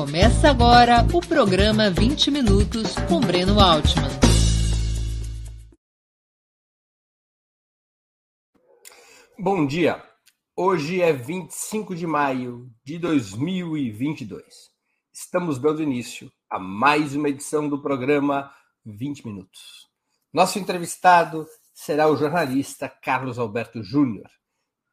Começa agora o programa 20 Minutos com Breno Altman. Bom dia. Hoje é 25 de maio de 2022. Estamos dando início a mais uma edição do programa 20 Minutos. Nosso entrevistado será o jornalista Carlos Alberto Júnior.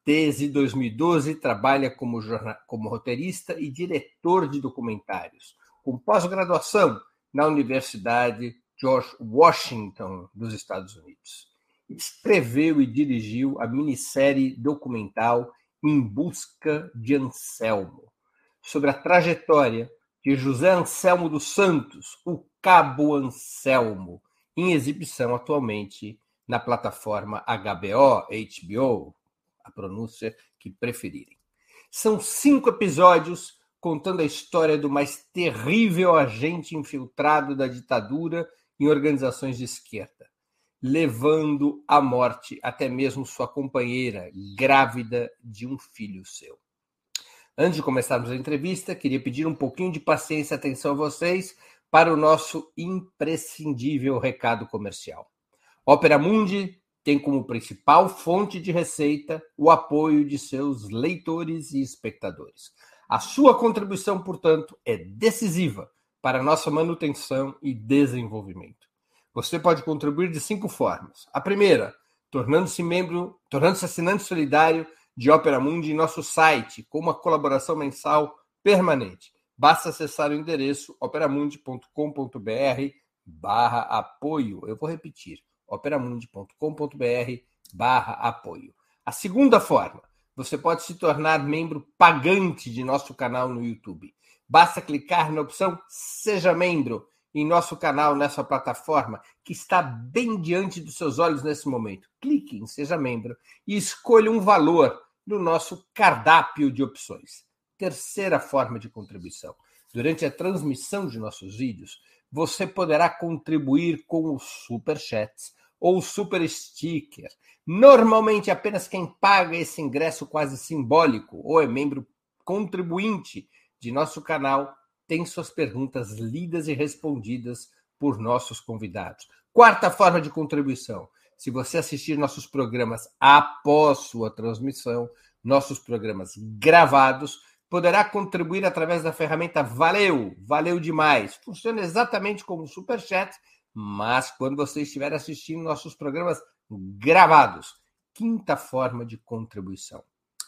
Desde 2012, trabalha como, como roteirista e diretor de documentários, com pós-graduação na Universidade George Washington, dos Estados Unidos. Escreveu e dirigiu a minissérie documental Em Busca de Anselmo, sobre a trajetória de José Anselmo dos Santos, o Cabo Anselmo, em exibição atualmente na plataforma HBO, HBO, a pronúncia que preferirem. São cinco episódios contando a história do mais terrível agente infiltrado da ditadura em organizações de esquerda, levando à morte até mesmo sua companheira, grávida de um filho seu. Antes de começarmos a entrevista, queria pedir um pouquinho de paciência e atenção a vocês para o nosso imprescindível recado comercial. Opera Mundi tem como principal fonte de receita o apoio de seus leitores e espectadores. A sua contribuição, portanto, é decisiva para nossa manutenção e desenvolvimento. Você pode contribuir de cinco formas. A primeira, tornando-se membro, tornando-se assinante solidário de Opera Mundi em nosso site, com uma colaboração mensal permanente. Basta acessar o endereço operamundi.com.br barra apoio. Eu vou repetir operamundi.com.br barra apoio. A segunda forma, você pode se tornar membro pagante de nosso canal no YouTube. Basta clicar na opção Seja Membro em nosso canal, nessa plataforma, que está bem diante dos seus olhos nesse momento. Clique em Seja Membro e escolha um valor no nosso cardápio de opções. Terceira forma de contribuição. Durante a transmissão de nossos vídeos, você poderá contribuir com os super chats ou super sticker. Normalmente, apenas quem paga esse ingresso quase simbólico ou é membro contribuinte de nosso canal tem suas perguntas lidas e respondidas por nossos convidados. Quarta forma de contribuição: se você assistir nossos programas após sua transmissão, nossos programas gravados, poderá contribuir através da ferramenta Valeu, valeu demais. Funciona exatamente como o Superchat, mas quando você estiver assistindo nossos programas gravados. Quinta forma de contribuição.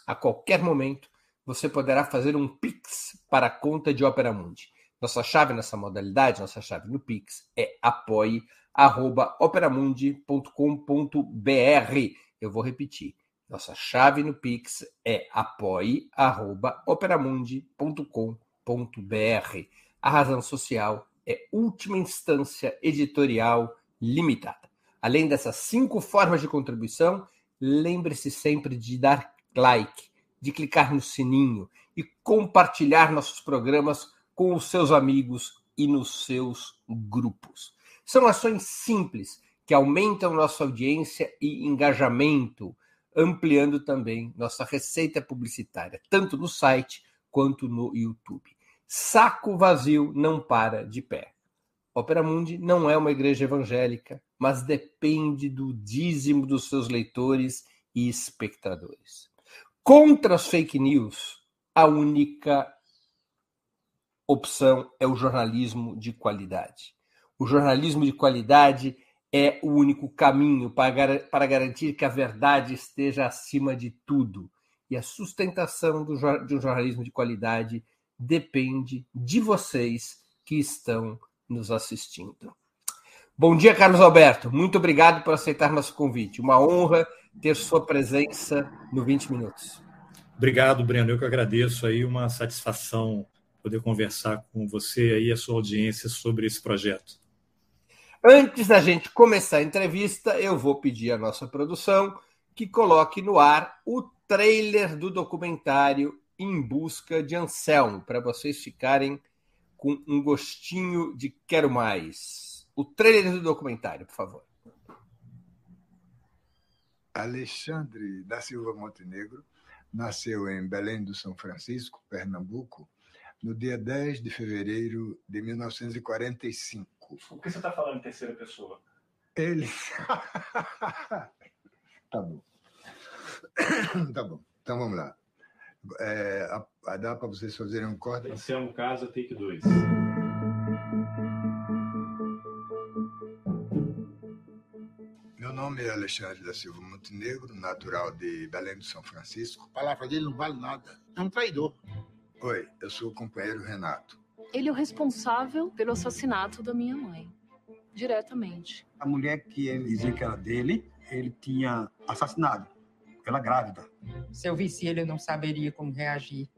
A qualquer momento, você poderá fazer um Pix para a conta de Opera Mundi. Nossa chave nessa modalidade, nossa chave no Pix é apoie@operamundi.com.br. Eu vou repetir. Nossa chave no Pix é apoie@operamundi.com.br. A razão social é última instância editorial limitada. Além dessas cinco formas de contribuição, lembre-se sempre de dar like, de clicar no sininho e compartilhar nossos programas com os seus amigos e nos seus grupos. São ações simples que aumentam nossa audiência e engajamento, ampliando também nossa receita publicitária, tanto no site quanto no YouTube. Saco vazio não para de pé. Opera Mundi não é uma igreja evangélica, mas depende do dízimo dos seus leitores e espectadores. Contra as fake news, a única opção é o jornalismo de qualidade. O jornalismo de qualidade é o único caminho para, garantir que a verdade esteja acima de tudo. E a sustentação do, de um jornalismo de qualidade depende de vocês que estão nos assistindo. Bom dia, Carlos Alberto. Muito obrigado por aceitar nosso convite. Uma honra ter sua presença no 20 Minutos. Obrigado, Breno. Eu que agradeço aí, uma satisfação poder conversar com você aí, a sua audiência, sobre esse projeto. Antes da gente começar a entrevista, eu vou pedir à nossa produção que coloque no ar o trailer do documentário em busca de Anselmo, para vocês ficarem com um gostinho de quero mais. O trailer do documentário, por favor. Alexandre da Silva Montenegro nasceu em Belém do São Francisco, Pernambuco, no dia 10 de fevereiro de 1945. Por que você está falando em terceira pessoa? Ele. tá bom. tá bom. Então vamos lá. É, dá para vocês fazerem um corte? Anselmo Casa, take 2. Meu nome é Alexandre da Silva Montenegro, natural de Belém do São Francisco. A palavra dele não vale nada. É um traidor. Oi, eu sou o companheiro Renato. Ele é o responsável pelo assassinato da minha mãe. Diretamente. A mulher que ele dizia que era dele, ele tinha assassinado. Ela grávida. Se eu visse ele, eu não saberia como reagir.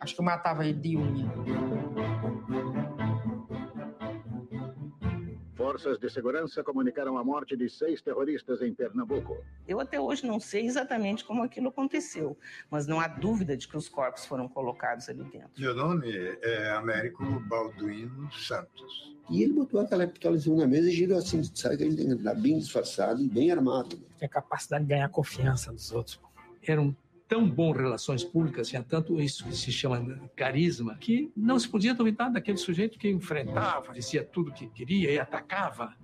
Acho que eu matava ele de unha. Forças de segurança comunicaram a morte de seis terroristas em Pernambuco. Eu até hoje não sei exatamente como aquilo aconteceu, mas não há dúvida de que os corpos foram colocados ali dentro. Meu nome é Américo Balduino Santos. E ele botou aquela pistola na mesa e girou assim, sabe que ele tem que andar bem disfarçado e bem armado. Tem a capacidade de ganhar confiança dos outros. Era um tão bom relações públicas, tinha tanto isso que se chama carisma, que não se podia duvidar daquele sujeito que enfrentava, dizia tudo que queria e atacava.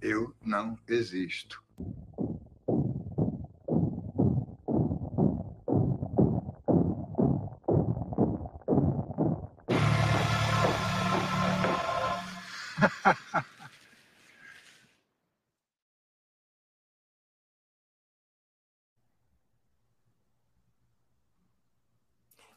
Eu não existo.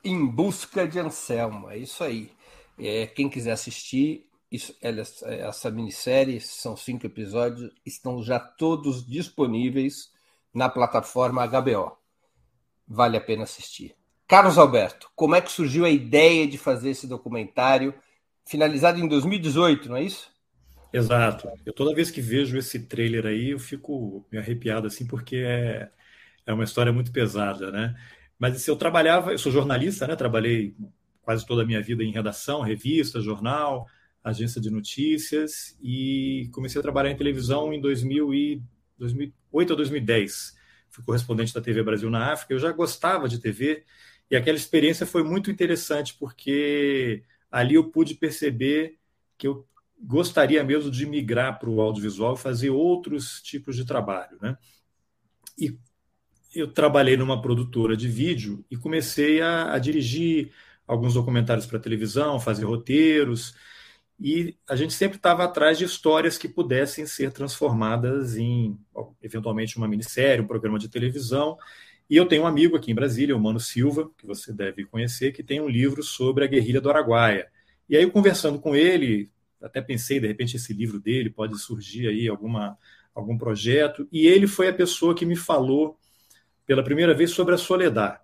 Em Busca de Anselmo, é isso aí. É, quem quiser assistir, isso, essa minissérie, são cinco episódios, estão já todos disponíveis na plataforma HBO. Vale a pena assistir. Carlos Alberto, como é que surgiu a ideia de fazer esse documentário, finalizado em 2018, não é isso? Exato. Eu toda vez que vejo esse trailer aí, eu fico me arrepiado assim, porque é, é uma história muito pesada, né? Mas assim, eu trabalhava, eu sou jornalista, né? Trabalhei quase toda a minha vida em redação, revista, jornal, agência de notícias e comecei a trabalhar em televisão em 2000 e 2008 a 2010. Fui correspondente da TV Brasil na África. Eu já gostava de TV e aquela experiência foi muito interessante porque ali eu pude perceber que eu gostaria mesmo de migrar para o audiovisual e fazer outros tipos de trabalho, né? E eu trabalhei numa produtora de vídeo e comecei a, a dirigir alguns documentários para televisão, fazer roteiros, e a gente sempre estava atrás de histórias que pudessem ser transformadas em, eventualmente, uma minissérie, um programa de televisão. E eu tenho um amigo aqui em Brasília, o Mano Silva, que você deve conhecer, que tem um livro sobre a guerrilha do Araguaia. E aí, conversando com ele, até pensei, de repente, esse livro dele pode surgir aí alguma, algum projeto. E ele foi a pessoa que me falou pela primeira vez sobre a Soledad.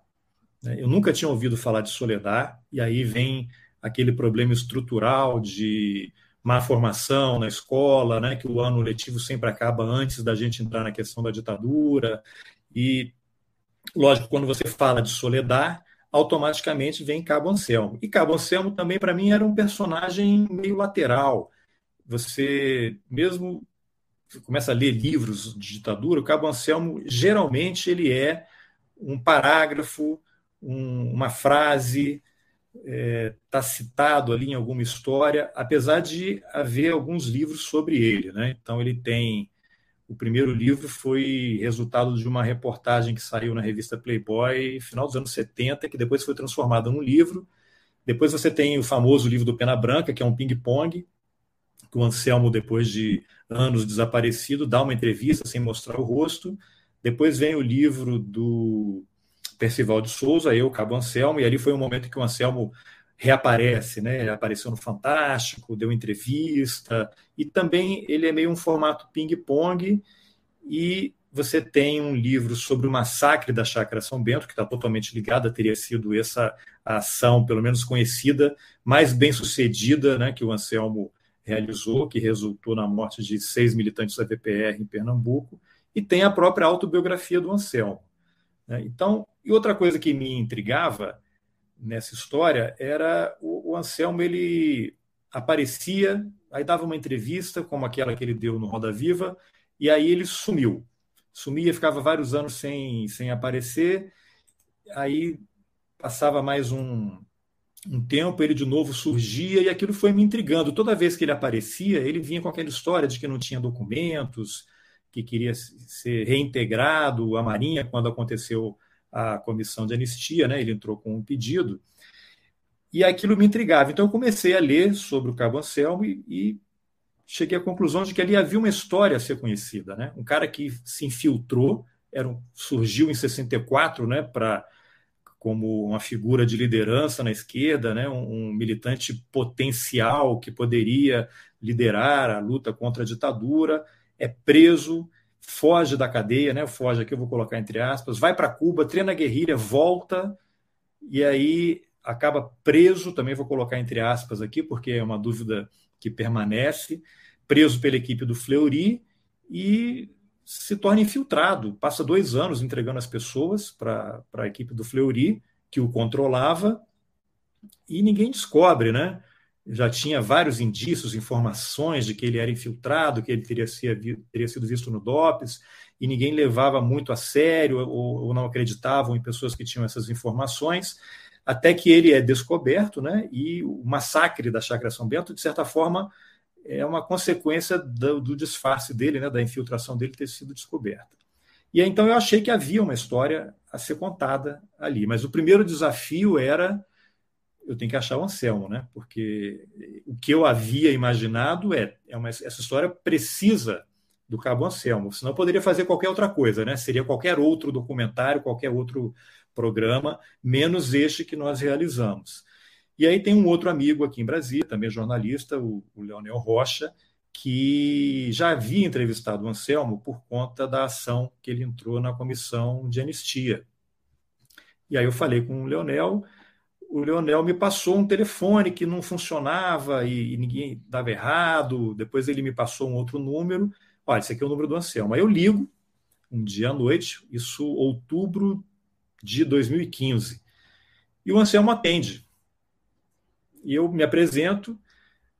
Né? Eu nunca tinha ouvido falar de Soledad, e aí vem aquele problema estrutural de má formação na escola, né, que o ano letivo sempre acaba antes da gente entrar na questão da ditadura. E, lógico, quando você fala de Soledad, automaticamente vem Cabo Anselmo. E Cabo Anselmo também, para mim, era um personagem meio lateral. Você, mesmo começa a ler livros de ditadura, o Cabo Anselmo geralmente ele é um parágrafo, um, uma frase, está é, tá citado ali em alguma história, apesar de haver alguns livros sobre ele. Né? Então ele tem o primeiro livro foi resultado de uma reportagem que saiu na revista Playboy final dos anos 70, que depois foi transformada num livro. Depois você tem o famoso livro do Pena Branca, que é um ping-pong, que o Anselmo, depois de anos desaparecido, dá uma entrevista sem mostrar o rosto. Depois vem o livro do Percival de Souza, eu, Cabo Anselmo, e ali foi um momento que o Anselmo reaparece, né? Ele apareceu no Fantástico, deu entrevista, e também ele é meio um formato ping-pong, e você tem um livro sobre o massacre da Chácara São Bento, que está totalmente ligada, teria sido essa ação, pelo menos conhecida, mais bem sucedida, né, que o Anselmo realizou, que resultou na morte de seis militantes da VPR em Pernambuco, e tem a própria autobiografia do Anselmo. Né? Então, e outra coisa que me intrigava nessa história era o, o Anselmo, ele aparecia, aí dava uma entrevista, como aquela que ele deu no Roda Viva, e aí ele sumiu. Sumia, ficava vários anos sem, sem aparecer, aí passava mais um, um tempo, ele de novo surgia e aquilo foi me intrigando. Toda vez que ele aparecia, ele vinha com aquela história de que não tinha documentos, que queria ser reintegrado à Marinha quando aconteceu a comissão de anistia, né? Ele entrou com um pedido e aquilo me intrigava. Então eu comecei a ler sobre o Cabo Anselmo e, e cheguei à conclusão de que ali havia uma história a ser conhecida, né? Um cara que se infiltrou, era um, surgiu em 64, né? Para como uma figura de liderança na esquerda, né, um, um, militante potencial que poderia liderar a luta contra a ditadura, é preso, foge da cadeia, né, foge aqui eu vou colocar entre aspas, vai para Cuba, treina a guerrilha, volta e aí acaba preso, também vou colocar entre aspas aqui porque é uma dúvida que permanece, preso pela equipe do Fleury e se torna infiltrado, passa dois anos entregando as pessoas para a equipe do Fleury, que o controlava, e ninguém descobre, né? Já tinha vários indícios, informações de que ele era infiltrado, que ele teria, sido, teria sido visto no DOPS, e ninguém levava muito a sério ou, ou não acreditavam em pessoas que tinham essas informações, até que ele é descoberto, né? E o massacre da Chácara São Bento, de certa forma, é uma consequência do, do, disfarce dele, né, da infiltração dele ter sido descoberta. E então eu achei que havia uma história a ser contada ali, mas o primeiro desafio era eu tenho que achar o Anselmo, né? Porque o que eu havia imaginado é, é uma, essa história precisa do Cabo Anselmo, senão eu poderia fazer qualquer outra coisa, né? Seria qualquer outro documentário, qualquer outro programa, menos este que nós realizamos. E aí tem um outro amigo aqui em Brasília, também jornalista, o, o Leonel Rocha, que já havia entrevistado o Anselmo por conta da ação que ele entrou na comissão de anistia. E aí eu falei com o Leonel, o Leonel me passou um telefone que não funcionava e, e ninguém dava errado, depois ele me passou um outro número, olha, esse aqui é o número do Anselmo. Aí eu ligo, um dia à noite, isso outubro de 2015, e o Anselmo atende. E eu me apresento,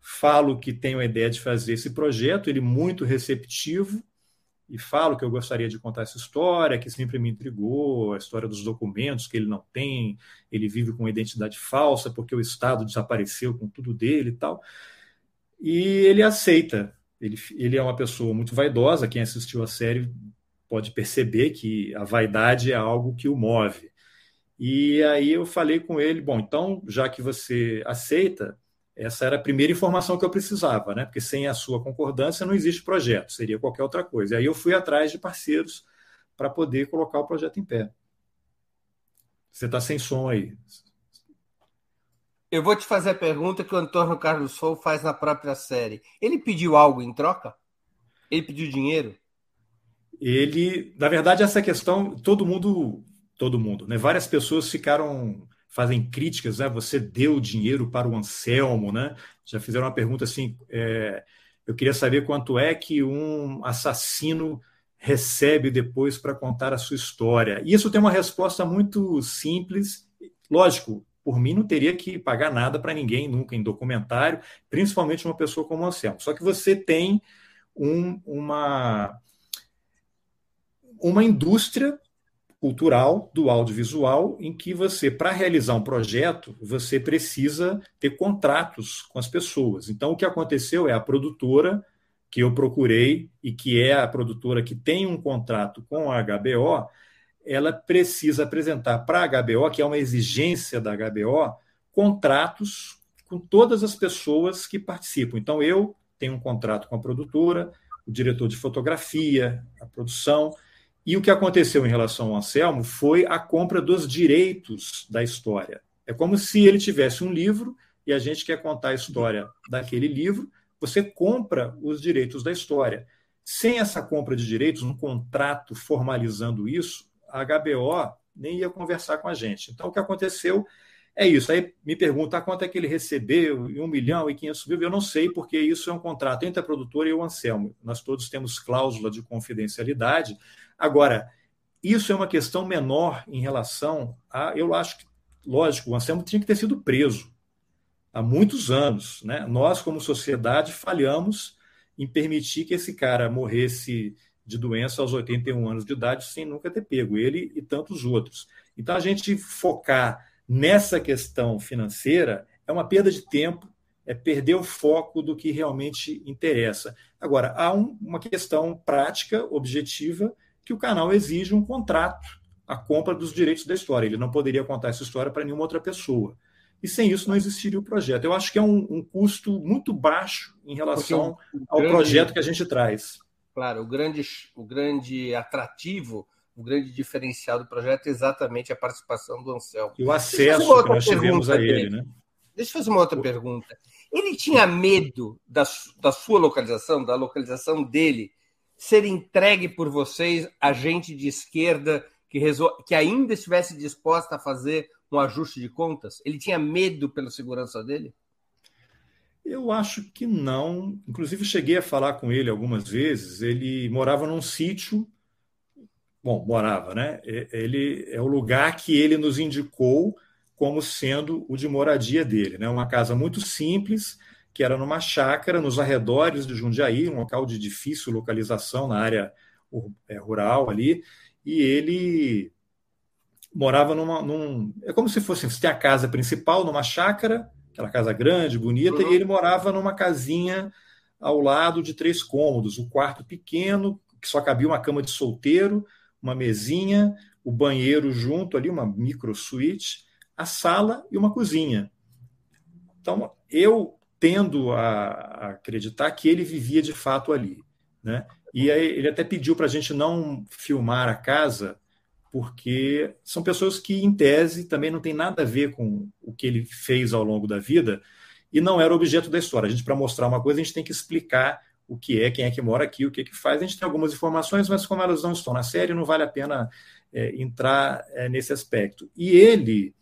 falo que tenho a ideia de fazer esse projeto, ele muito receptivo, e falo que eu gostaria de contar essa história, que sempre me intrigou, a história dos documentos que ele não tem, ele vive com identidade falsa porque o Estado desapareceu com tudo dele e tal. E ele aceita. Ele, ele é uma pessoa muito vaidosa, quem assistiu a série pode perceber que a vaidade é algo que o move. E aí eu falei com ele, bom, então, já que você aceita, essa era a primeira informação que eu precisava, né? Porque sem a sua concordância não existe projeto, seria qualquer outra coisa. E aí eu fui atrás de parceiros para poder colocar o projeto em pé. Você está sem som aí. Eu vou te fazer a pergunta que o Antônio Carlos Sou faz na própria série. Ele pediu algo em troca? Ele pediu dinheiro? Ele, na verdade, essa questão, todo mundo todo mundo. Né? Várias pessoas ficaram fazem críticas, né? Você deu dinheiro para o Anselmo, né? Já fizeram uma pergunta assim: é, eu queria saber quanto é que um assassino recebe depois para contar a sua história. E isso tem uma resposta muito simples. Lógico, por mim não teria que pagar nada para ninguém nunca em documentário, principalmente uma pessoa como o Anselmo. Só que você tem um, uma uma indústria cultural do audiovisual em que você, para realizar um projeto, você precisa ter contratos com as pessoas. Então, o que aconteceu é a produtora que eu procurei e que é a produtora que tem um contrato com a HBO, ela precisa apresentar para a HBO, que é uma exigência da HBO, contratos com todas as pessoas que participam. Então, eu tenho um contrato com a produtora, o diretor de fotografia, a produção, e o que aconteceu em relação ao Anselmo foi a compra dos direitos da história. É como se ele tivesse um livro e a gente quer contar a história daquele livro, você compra os direitos da história. Sem essa compra de direitos, um contrato formalizando isso, a HBO nem ia conversar com a gente. Então, o que aconteceu é isso. Aí me pergunta ah, quanto é que ele recebeu, um milhão e quinhentos mil. Eu não sei, porque isso é um contrato entre a produtora e o Anselmo. Nós todos temos cláusula de confidencialidade, Agora, isso é uma questão menor em relação a. Eu acho que, lógico, o Anselmo tinha que ter sido preso há muitos anos. Né? Nós, como sociedade, falhamos em permitir que esse cara morresse de doença aos 81 anos de idade sem nunca ter pego, ele e tantos outros. Então, a gente focar nessa questão financeira é uma perda de tempo, é perder o foco do que realmente interessa. Agora, há um, uma questão prática, objetiva, que o canal exige um contrato, a compra dos direitos da história. Ele não poderia contar essa história para nenhuma outra pessoa. E sem isso não existiria o projeto. Eu acho que é um, um custo muito baixo em relação ao grande, projeto que a gente traz. Claro, o grande, o grande atrativo, o grande diferencial do projeto é exatamente a participação do Anselmo. E o acesso que nós tivemos a ele, né? Deixa eu fazer uma outra pergunta. Ele tinha medo da, da sua localização, da localização dele, ser entregue por vocês a gente de esquerda que, resol... que ainda estivesse disposta a fazer um ajuste de contas? Ele tinha medo pela segurança dele? Eu acho que não. Inclusive, cheguei a falar com ele algumas vezes. Ele morava num sítio. Bom, morava, né? Ele é o lugar que ele nos indicou como sendo o de moradia dele. Né? Uma casa muito simples, que era numa chácara nos arredores de Jundiaí, um local de difícil localização na área é, rural ali, e ele morava numa. Num, é como se fosse: você tem a casa principal numa chácara, aquela casa grande, bonita, uhum. e ele morava numa casinha ao lado de três cômodos, um quarto pequeno, que só cabia uma cama de solteiro, uma mesinha, o banheiro junto ali, uma micro suíte a sala e uma cozinha. Então, eu tendo a, acreditar que ele vivia de fato ali. Né? E aí, ele até pediu para a gente não filmar a casa, porque são pessoas que, em tese, também não tem nada a ver com o que ele fez ao longo da vida e não era objeto da história. A gente, para mostrar uma coisa, a gente tem que explicar o que é, quem é que mora aqui, o que é que faz. A gente tem algumas informações, mas como elas não estão na série, não vale a pena é, entrar é, nesse aspecto. E ele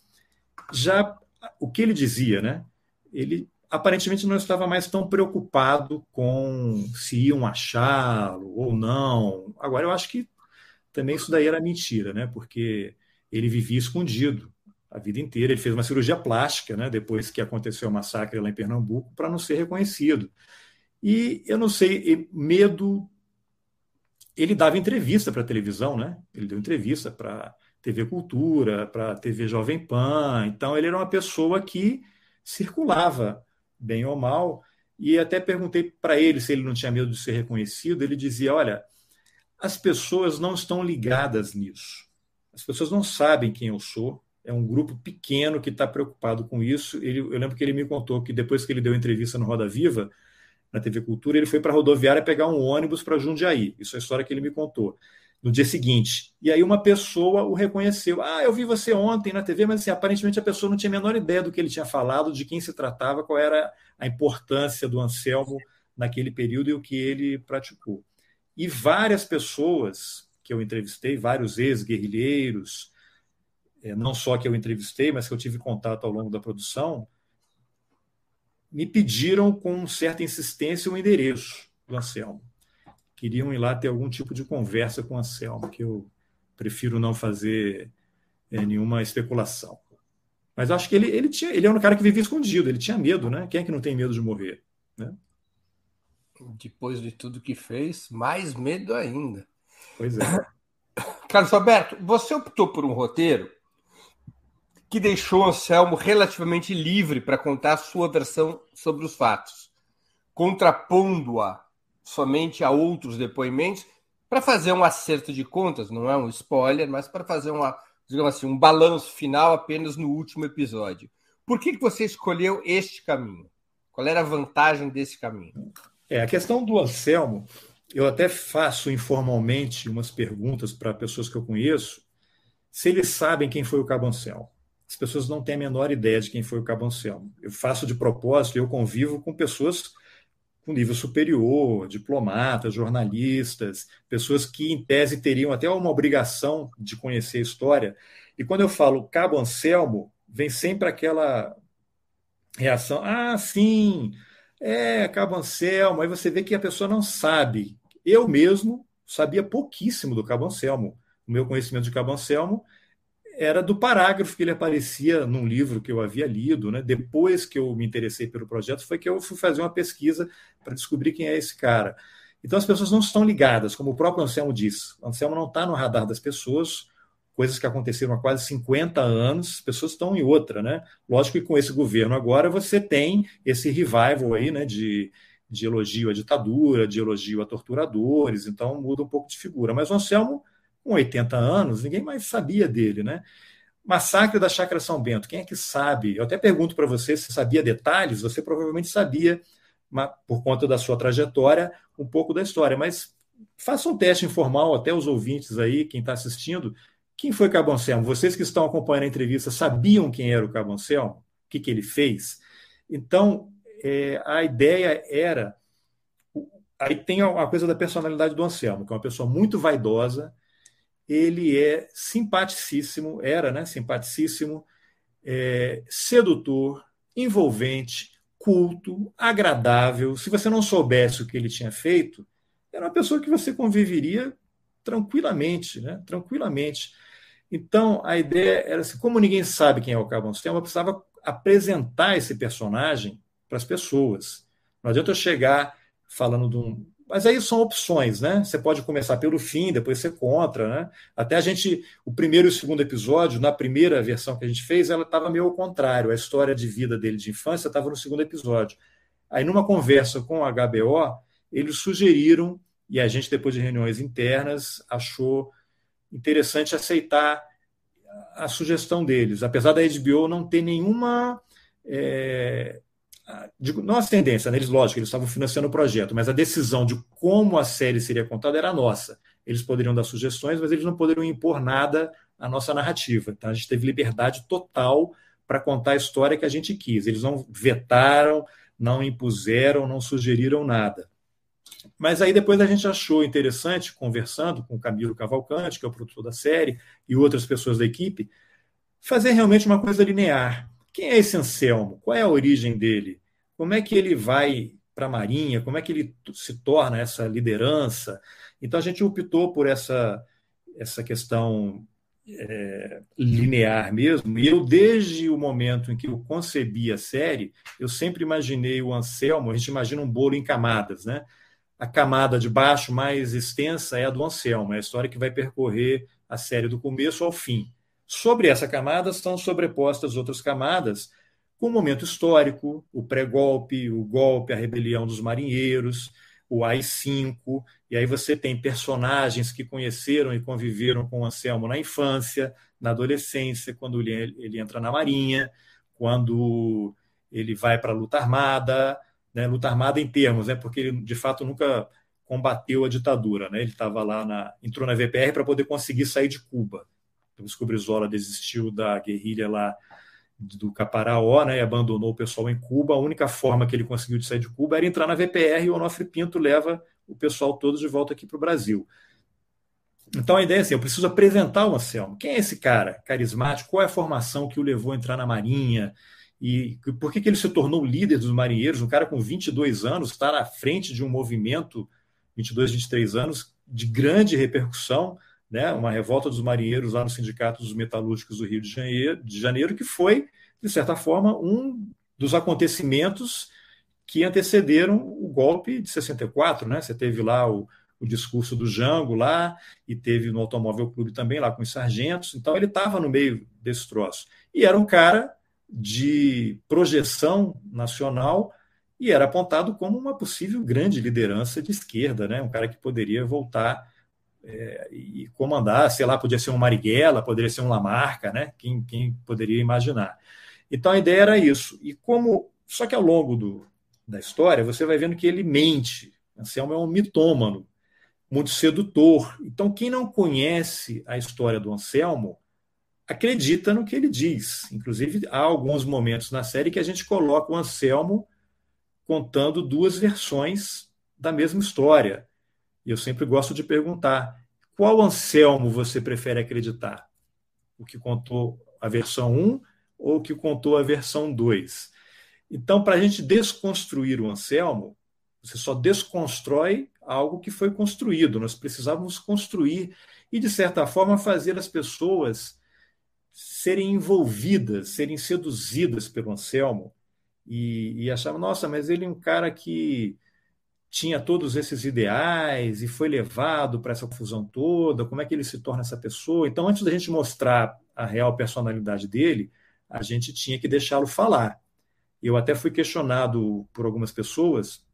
já o que ele dizia, né? Ele aparentemente não estava mais tão preocupado com se iam achá-lo ou não. Agora, eu acho que também isso daí era mentira, né? Porque ele vivia escondido a vida inteira. Ele fez uma cirurgia plástica, né? Depois que aconteceu o massacre lá em Pernambuco, para não ser reconhecido. E eu não sei, medo. Ele dava entrevista para televisão, né? Ele deu entrevista para TV Cultura, para TV Jovem Pan. Então, ele era uma pessoa que circulava, bem ou mal. E até perguntei para ele se ele não tinha medo de ser reconhecido. Ele dizia: Olha, as pessoas não estão ligadas nisso. As pessoas não sabem quem eu sou. É um grupo pequeno que está preocupado com isso. Ele, eu lembro que ele me contou que depois que ele deu entrevista no Roda Viva, na TV Cultura, ele foi para a rodoviária pegar um ônibus para Jundiaí. Isso é a história que ele me contou no dia seguinte. E aí uma pessoa o reconheceu. Ah, eu vi você ontem na TV, mas assim, aparentemente a pessoa não tinha a menor ideia do que ele tinha falado, de quem se tratava, qual era a importância do Anselmo naquele período e o que ele praticou. E várias pessoas que eu entrevistei, vários ex-guerrilheiros, é, não só que eu entrevistei, mas que eu tive contato ao longo da produção, me pediram com certa insistência o endereço do Anselmo queriam ir lá ter algum tipo de conversa com a Anselmo, que eu prefiro não fazer é, nenhuma especulação. Mas acho que ele, ele, tinha, ele é um cara que vivia escondido, ele tinha medo, né? Quem é que não tem medo de morrer? Né? Depois de tudo que fez, mais medo ainda. Pois é. Carlos Alberto, você optou por um roteiro que deixou Anselmo relativamente livre para contar a sua versão sobre os fatos, contrapondo-a somente a outros depoimentos para fazer um acerto de contas, não é um spoiler, mas para fazer uma, digamos assim, um balanço final apenas no último episódio. Por que, que você escolheu este caminho? Qual era a vantagem desse caminho? É, a questão do Anselmo, eu até faço informalmente umas perguntas para pessoas que eu conheço, se eles sabem quem foi o Cabo Anselmo. As pessoas não têm a menor ideia de quem foi o Cabo Anselmo. Eu faço de propósito, eu convivo com pessoas com nível superior, diplomatas, jornalistas, pessoas que, em tese, teriam até uma obrigação de conhecer a história. E quando eu falo Cabo Anselmo, vem sempre aquela reação: ah, sim, é Cabo Anselmo. Aí você vê que a pessoa não sabe. Eu mesmo sabia pouquíssimo do Cabo Anselmo. O meu conhecimento de Cabo Anselmo era do parágrafo que ele aparecia num livro que eu havia lido. Né? Depois que eu me interessei pelo projeto, foi que eu fui fazer uma pesquisa para descobrir quem é esse cara. Então as pessoas não estão ligadas, como o próprio Anselmo diz. O Anselmo não está no radar das pessoas, coisas que aconteceram há quase 50 anos, as pessoas estão em outra, né? Lógico que com esse governo agora você tem esse revival aí, né, de, de elogio à ditadura, de elogio a torturadores, então muda um pouco de figura. Mas o Anselmo, com 80 anos, ninguém mais sabia dele, né? Massacre da Chácara São Bento, quem é que sabe? Eu até pergunto para você se sabia detalhes, você provavelmente sabia, por conta da sua trajetória, um pouco da história, mas faça um teste informal, até os ouvintes aí, quem está assistindo, quem foi Cabo Anselmo? Vocês que estão acompanhando a entrevista sabiam quem era o Cabo Anselmo? O que, que ele fez? Então, é, a ideia era. Aí tem a coisa da personalidade do Anselmo, que é uma pessoa muito vaidosa, ele é simpaticíssimo, era né, simpaticíssimo, é, sedutor, envolvente, culto, agradável. Se você não soubesse o que ele tinha feito, era uma pessoa que você conviveria tranquilamente, né? Tranquilamente. Então, a ideia era assim, como ninguém sabe quem é o Cabo Anselmo, eu precisava apresentar esse personagem para as pessoas. Não adianta eu chegar falando de um. Mas aí são opções, né? Você pode começar pelo fim, depois ser contra, né? Até a gente, o primeiro e o segundo episódio, na primeira versão que a gente fez, ela estava meio ao contrário. A história de vida dele de infância estava no segundo episódio. Aí, numa conversa com a HBO, eles sugeriram, e a gente, depois de reuniões internas, achou interessante aceitar a sugestão deles, apesar da HBO não ter nenhuma. É, digo, não ascendência, né? eles, lógico, eles estavam financiando o projeto, mas a decisão de como a série seria contada era nossa. Eles poderiam dar sugestões, mas eles não poderiam impor nada à nossa narrativa. Então a gente teve liberdade total para contar a história que a gente quis. Eles não vetaram, não impuseram, não sugeriram nada. Mas aí depois a gente achou interessante, conversando com o Camilo Cavalcante, que é o produtor da série, e outras pessoas da equipe, fazer realmente uma coisa linear. Quem é esse Anselmo? Qual é a origem dele? Como é que ele vai para a Marinha? Como é que ele se torna essa liderança? Então a gente optou por essa, essa questão é, linear mesmo. E eu, desde o momento em que eu concebi a série, eu sempre imaginei o Anselmo, a gente imagina um bolo em camadas, né? A camada de baixo mais extensa é a do Anselmo, é a história que vai percorrer a série do começo ao fim. Sobre essa camada estão sobrepostas outras camadas, com o momento histórico, o pré-golpe, o golpe, a rebelião dos marinheiros, o AI-5, e aí você tem personagens que conheceram e conviveram com o Anselmo na infância, na adolescência, quando ele, ele entra na marinha, quando ele vai para a luta armada, né, luta armada em termos, né, porque ele de fato nunca combateu a ditadura, né, ele estava lá na entrou na VPR para poder conseguir sair de Cuba. O Brizola desistiu da guerrilha lá do Caparaó, né, e abandonou o pessoal em Cuba. A única forma que ele conseguiu de sair de Cuba era entrar na VPR e o Onofre Pinto leva o pessoal todo de volta aqui para o Brasil. Então a ideia é assim: eu preciso apresentar o Anselmo. Quem é esse cara carismático? Qual é a formação que o levou a entrar na Marinha? E por que, que ele se tornou líder dos marinheiros? Um cara com 22 anos está à frente de um movimento, 22, 23 anos, de grande repercussão, né? uma revolta dos marinheiros lá no Sindicato dos Metalúrgicos do Rio de Janeiro, de Janeiro, que foi, de certa forma, um dos acontecimentos que antecederam o golpe de 64. Né? Você teve lá o, o discurso do Jango lá, e teve no Automóvel Clube também, lá com os sargentos. Então ele estava no meio desse troço. E era um cara de projeção nacional e era apontado como uma possível grande liderança de esquerda, né? um cara que poderia voltar é, e comandar, sei lá, podia ser um Marighella, poderia ser um Lamarca, né? quem, quem poderia imaginar. Então a ideia era isso. E como só que ao longo do, da história você vai vendo que ele mente. Anselmo é um mitômano, muito sedutor. Então quem não conhece a história do Anselmo acredita no que ele diz. Inclusive, há alguns momentos na série que a gente coloca o Anselmo contando duas versões da mesma história. E eu sempre gosto de perguntar: qual Anselmo você prefere acreditar? O que contou a versão 1 ou o que contou a versão 2? Então, para a gente desconstruir o Anselmo, você só desconstrói algo que foi construído. Nós precisávamos construir e, de certa forma, fazer as pessoas serem envolvidas, serem seduzidas pelo Anselmo e, e achavam, nossa, mas ele é um cara que tinha todos esses ideais e foi levado para essa confusão toda, como é que ele se torna essa pessoa. Então, antes da gente mostrar a real personalidade dele, a gente tinha que deixá-lo falar. Eu até fui questionado por algumas pessoas,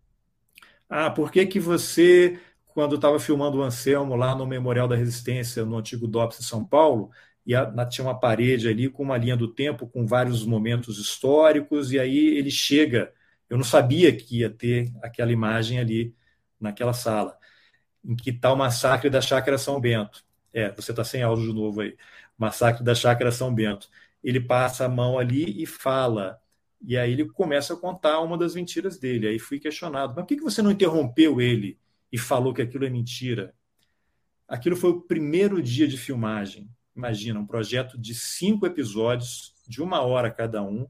ah, por que que você, quando estava filmando o Anselmo lá no Memorial da Resistência, no antigo DOPS em São Paulo, e a, tinha uma parede ali com uma linha do tempo, com vários momentos históricos, e aí ele chega eu não sabia que ia ter aquela imagem ali naquela sala, em que está o massacre da Chácara São Bento. É, você está sem áudio de novo aí. Massacre da Chácara São Bento. Ele passa a mão ali e fala. E aí ele começa a contar uma das mentiras dele. Aí fui questionado: mas por que você não interrompeu ele e falou que aquilo é mentira? Aquilo foi o primeiro dia de filmagem. Imagina, um projeto de cinco episódios, de uma hora cada um.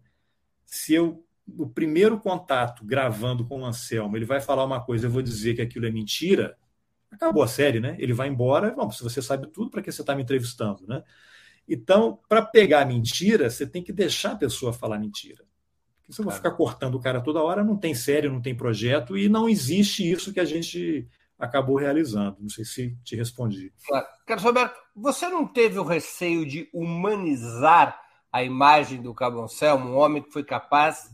Se eu o primeiro contato gravando com o Anselmo, ele vai falar uma coisa, eu vou dizer que aquilo é mentira, acabou a série, né? Ele vai embora, bom, se você sabe tudo, para que você está me entrevistando, né? Então, para pegar mentira, você tem que deixar a pessoa falar mentira. Porque se eu vou ficar cortando o cara toda hora, não tem série, não tem projeto, e não existe isso que a gente acabou realizando. Não sei se te respondi. Claro. Carlos Roberto, você não teve o receio de humanizar a imagem do Cabo Anselmo, um homem que foi capaz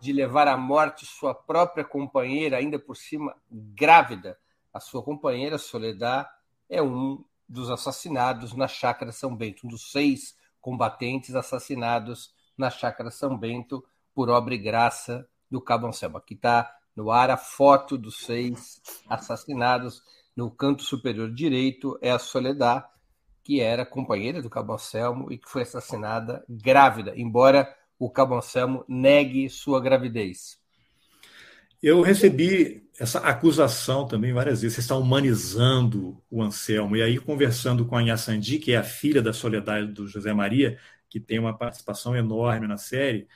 de levar à morte sua própria companheira, ainda por cima grávida. A sua companheira, Soledad, é um dos assassinados na Chácara São Bento, um dos seis combatentes assassinados na Chácara São Bento por obra e graça do Cabo Anselmo. Aqui está no ar a foto dos seis assassinados. No canto superior direito é a Soledad, que era companheira do Cabo Anselmo e que foi assassinada grávida, embora o Cabo Anselmo negue sua gravidez. Eu recebi essa acusação também várias vezes. Você está humanizando o Anselmo. E aí, conversando com a Inhaçandi, que é a filha da Soledade do José Maria, que tem uma participação enorme na série,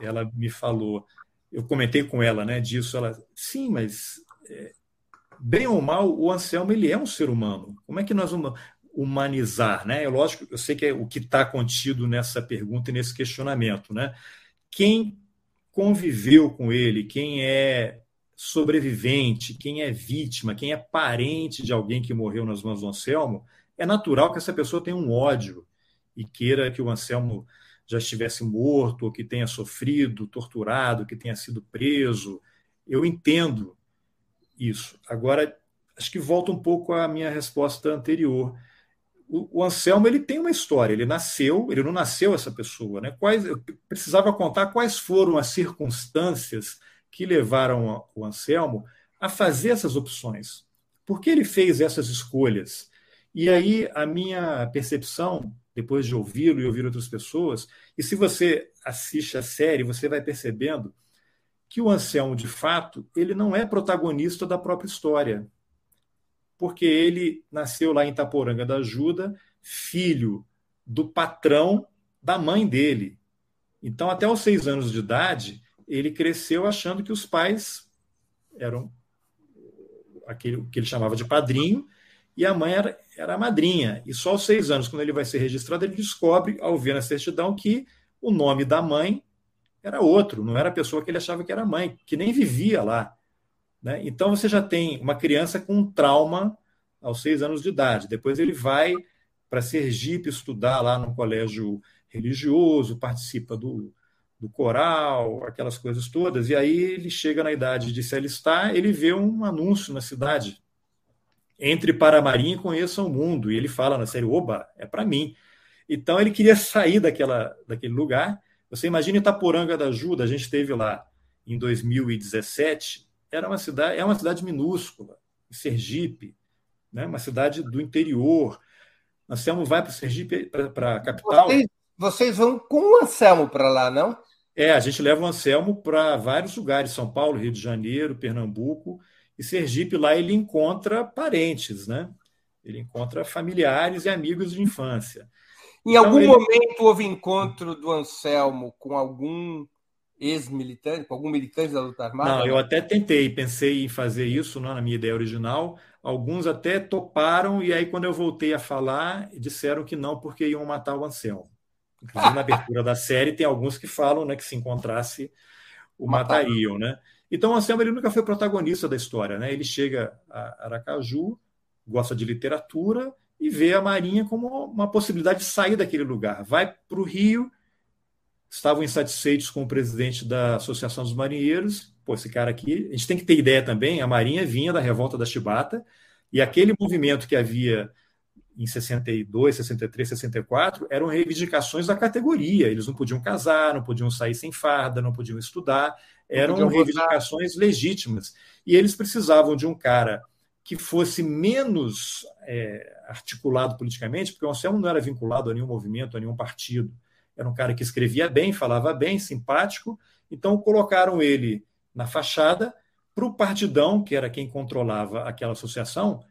ela me falou, eu comentei com ela né, disso, ela, sim, mas é, bem ou mal, o Anselmo ele é um ser humano. Como é que nós vamos humanizar, né? É lógico, eu sei que é o que está contido nessa pergunta e nesse questionamento, né? Quem conviveu com ele, quem é sobrevivente, quem é vítima, quem é parente de alguém que morreu nas mãos do Anselmo, é natural que essa pessoa tenha um ódio e queira que o Anselmo já estivesse morto, ou que tenha sofrido, torturado, que tenha sido preso. Eu entendo isso. Agora, acho que volta um pouco à minha resposta anterior o, Anselmo ele tem uma história, ele nasceu, ele não nasceu essa pessoa, né? Quais, eu precisava contar quais foram as circunstâncias que levaram o Anselmo a fazer essas opções. Por que ele fez essas escolhas? E aí a minha percepção, depois de ouvi-lo e ouvir outras pessoas, e se você assiste a série, você vai percebendo que o Anselmo, de fato, ele não é protagonista da própria história porque ele nasceu lá em Itaporanga da Ajuda, filho do patrão da mãe dele. Então, até os seis anos de idade, ele cresceu achando que os pais eram aquele que ele chamava de padrinho e a mãe era, era a madrinha. E só aos seis anos, quando ele vai ser registrado, ele descobre, ao ver na certidão, que o nome da mãe era outro, não era a pessoa que ele achava que era mãe, que nem vivia lá. Né? Então você já tem uma criança com um trauma aos seis anos de idade. Depois ele vai para Sergipe estudar lá no colégio religioso, participa do, do coral, aquelas coisas todas. E aí ele chega na idade de se alistar, ele vê um anúncio na cidade. Entre para a Marinha e conheça o mundo. E ele fala na série, oba, é para mim. Então ele queria sair daquela, daquele lugar. Você imagina Itaporanga da Ajuda, a gente esteve lá em 2017, era uma cidade, é uma cidade minúscula, Sergipe, né? uma cidade do interior. Anselmo vai para Sergipe, para a capital. Vocês, vocês, vão com o Anselmo para lá, não? É, a gente leva o Anselmo para vários lugares, São Paulo, Rio de Janeiro, Pernambuco, e Sergipe lá ele encontra parentes, né? Ele encontra familiares e amigos de infância. Em então, algum ele... momento houve encontro do Anselmo com algum ex-militante, com algum militante da luta armada? Não, eu até tentei, pensei em fazer isso não, na minha ideia original. Alguns até toparam, e aí, quando eu voltei a falar, disseram que não, porque iam matar o Anselmo. Inclusive, na abertura da série, tem alguns que falam né, que se encontrasse, o matariam. Né? Então, o Anselmo ele nunca foi protagonista da história. Né? Ele chega a Aracaju, gosta de literatura e vê a Marinha como uma possibilidade de sair daquele lugar. Vai para o Rio, estavam insatisfeitos com o presidente da Associação dos Marinheiros. Pô, esse cara aqui, a gente tem que ter ideia também, a Marinha vinha da revolta da Chibata, e aquele movimento que havia em 62, 63, 64 eram reivindicações da categoria. Eles não podiam casar, não podiam sair sem farda, não podiam estudar, eram reivindicações legítimas. E eles precisavam de um cara que fosse menos é, articulado politicamente, porque o Anselmo não era vinculado a nenhum movimento, a nenhum partido. Era um cara que escrevia bem, falava bem, simpático. Então colocaram ele na fachada para o partidão, que era quem controlava aquela associação,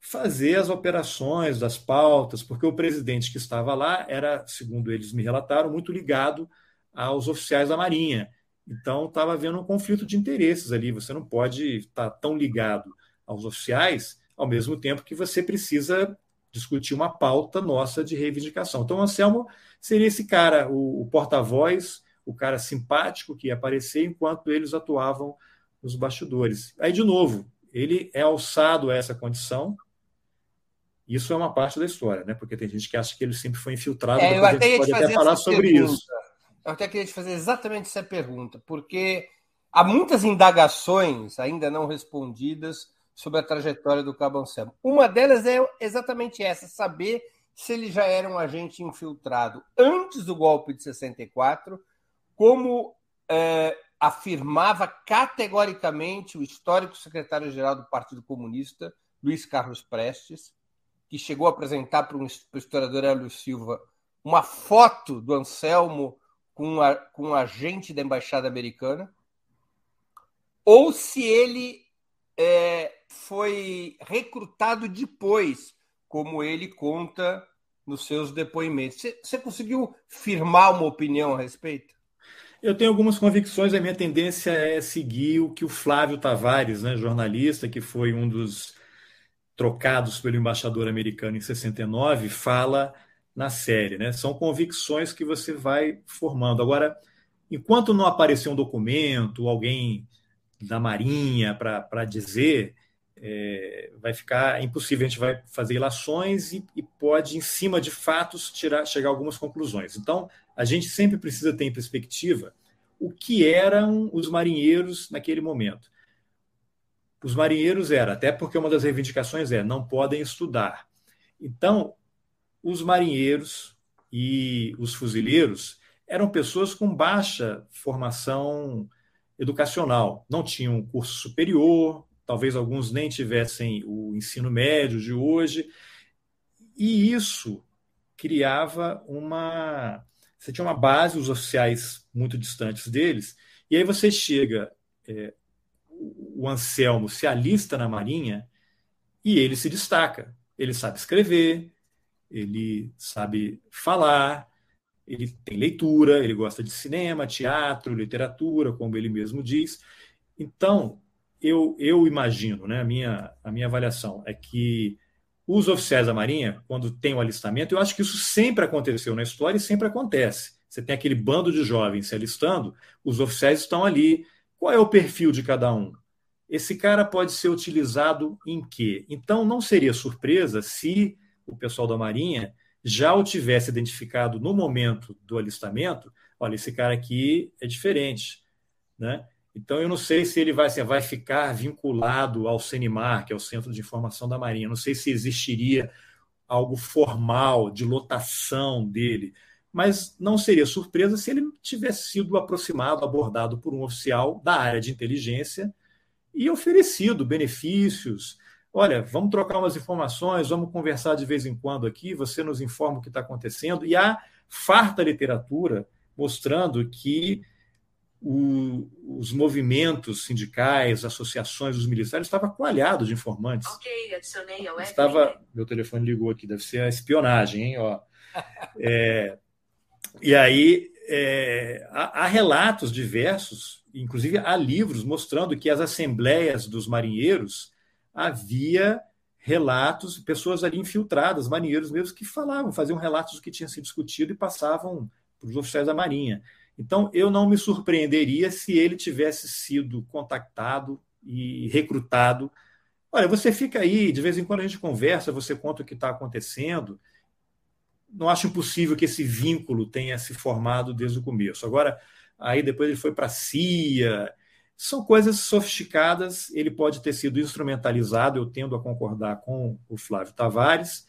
fazer as operações das pautas, porque o presidente que estava lá era, segundo eles me relataram, muito ligado aos oficiais da Marinha. Então estava havendo um conflito de interesses ali. Você não pode estar tão ligado aos oficiais ao mesmo tempo que você precisa discutir uma pauta nossa de reivindicação. Então, Anselmo seria esse cara, o, o porta-voz, o cara simpático que ia aparecer enquanto eles atuavam nos bastidores. Aí, de novo, ele é alçado a essa condição. Isso é uma parte da história, né? Porque tem gente que acha que ele sempre foi infiltrado. É, eu até ia pode até falar sobre pergunta. isso. Eu até queria te fazer exatamente essa pergunta, porque há muitas indagações ainda não respondidas sobre a trajetória do Cabo Anselmo. Uma delas é exatamente essa: saber se ele já era um agente infiltrado antes do golpe de 64, como é, afirmava categoricamente o histórico secretário-geral do Partido Comunista, Luiz Carlos Prestes, que chegou a apresentar para o historiador Hélio Silva uma foto do Anselmo com, a, com um agente da embaixada americana, ou se ele é, foi recrutado depois, como ele conta nos seus depoimentos. Você, conseguiu firmar uma opinião a respeito? Eu tenho algumas convicções, a minha tendência é seguir o que o Flávio Tavares, né, jornalista, que foi um dos trocados pelo embaixador americano em 69, fala na série. Né? São convicções que você vai formando. Agora, enquanto não aparecer um documento, alguém da Marinha para dizer, é, vai ficar impossível. A gente vai fazer ilações e, e, pode, em cima de fatos, tirar, chegar a algumas conclusões. Então, a gente sempre precisa ter em perspectiva o que eram os marinheiros naquele momento. Os marinheiros era, até porque uma das reivindicações é não podem estudar. Então, os marinheiros e os fuzileiros eram pessoas com baixa formação educacional, não tinham curso superior, talvez alguns nem tivessem o ensino médio de hoje, e isso criava uma. Você tinha uma base, os oficiais muito distantes deles, e aí você chega, é, o Anselmo se alista na Marinha e ele se destaca. Ele sabe escrever, ele sabe falar, ele tem leitura, ele gosta de cinema, teatro, literatura, como ele mesmo diz. Então, eu, eu imagino, né, a, minha, a minha avaliação é que os oficiais da Marinha, quando tem o alistamento, eu acho que isso sempre aconteceu na história e sempre acontece. Você tem aquele bando de jovens se alistando, os oficiais estão ali. Qual é o perfil de cada um? Esse cara pode ser utilizado em quê? Então, não seria surpresa se o pessoal da Marinha já o tivesse identificado no momento do alistamento. Olha, esse cara aqui é diferente, né? Então, eu não sei se ele vai, assim, vai ficar vinculado ao CENIMAR, que é o Centro de Informação da Marinha. Não sei se existiria algo formal de lotação dele, mas não seria surpresa se ele tivesse sido aproximado, abordado por um oficial da área de inteligência e oferecido benefícios. Olha, vamos trocar umas informações, vamos conversar de vez em quando aqui, você nos informa o que está acontecendo. E há farta literatura mostrando que o, os movimentos sindicais, associações dos militares estavam coalhados de informantes. Ok, adicionei ao Estava, meu telefone ligou aqui, deve ser a espionagem, hein? Ó. É, e aí é, há, há, relatos diversos, inclusive há livros mostrando que as assembleias dos marinheiros havia relatos, pessoas ali infiltradas, marinheiros mesmo, que falavam, faziam relatos do que tinha sido discutido e passavam para os oficiais da Marinha. Então, eu não me surpreenderia se ele tivesse sido contactado e recrutado. Olha, você fica aí, de vez em quando a gente conversa, você conta o que está acontecendo. Não acho impossível que esse vínculo tenha se formado desde o começo. Agora, aí depois ele foi para a CIA. São coisas sofisticadas, ele pode ter sido instrumentalizado, eu tendo a concordar com o Flávio Tavares,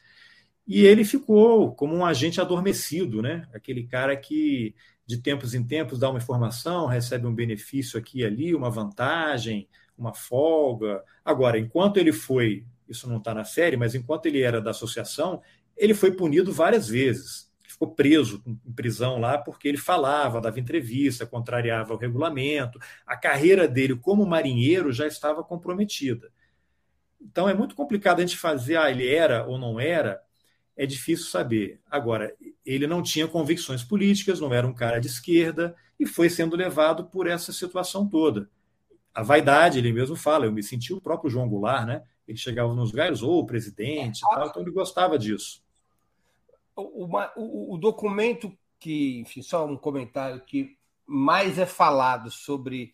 e ele ficou como um agente adormecido, né? Aquele cara que de tempos em tempos dá uma informação, recebe um benefício aqui e ali, uma vantagem, uma folga. Agora, enquanto ele foi, isso não está na série, mas enquanto ele era da associação, ele foi punido várias vezes. Ficou preso em prisão lá porque ele falava, dava entrevista, contrariava o regulamento. A carreira dele como marinheiro já estava comprometida. Então é muito complicado a gente fazer, ah, ele era ou não era, é difícil saber. Agora, ele não tinha convicções políticas, não era um cara de esquerda e foi sendo levado por essa situação toda. A vaidade, ele mesmo fala, eu me senti o próprio João Goulart, né? Ele chegava nos lugares, ou o presidente, e tal, então ele gostava disso. O, o, o, documento que, enfim, só um comentário que mais é falado sobre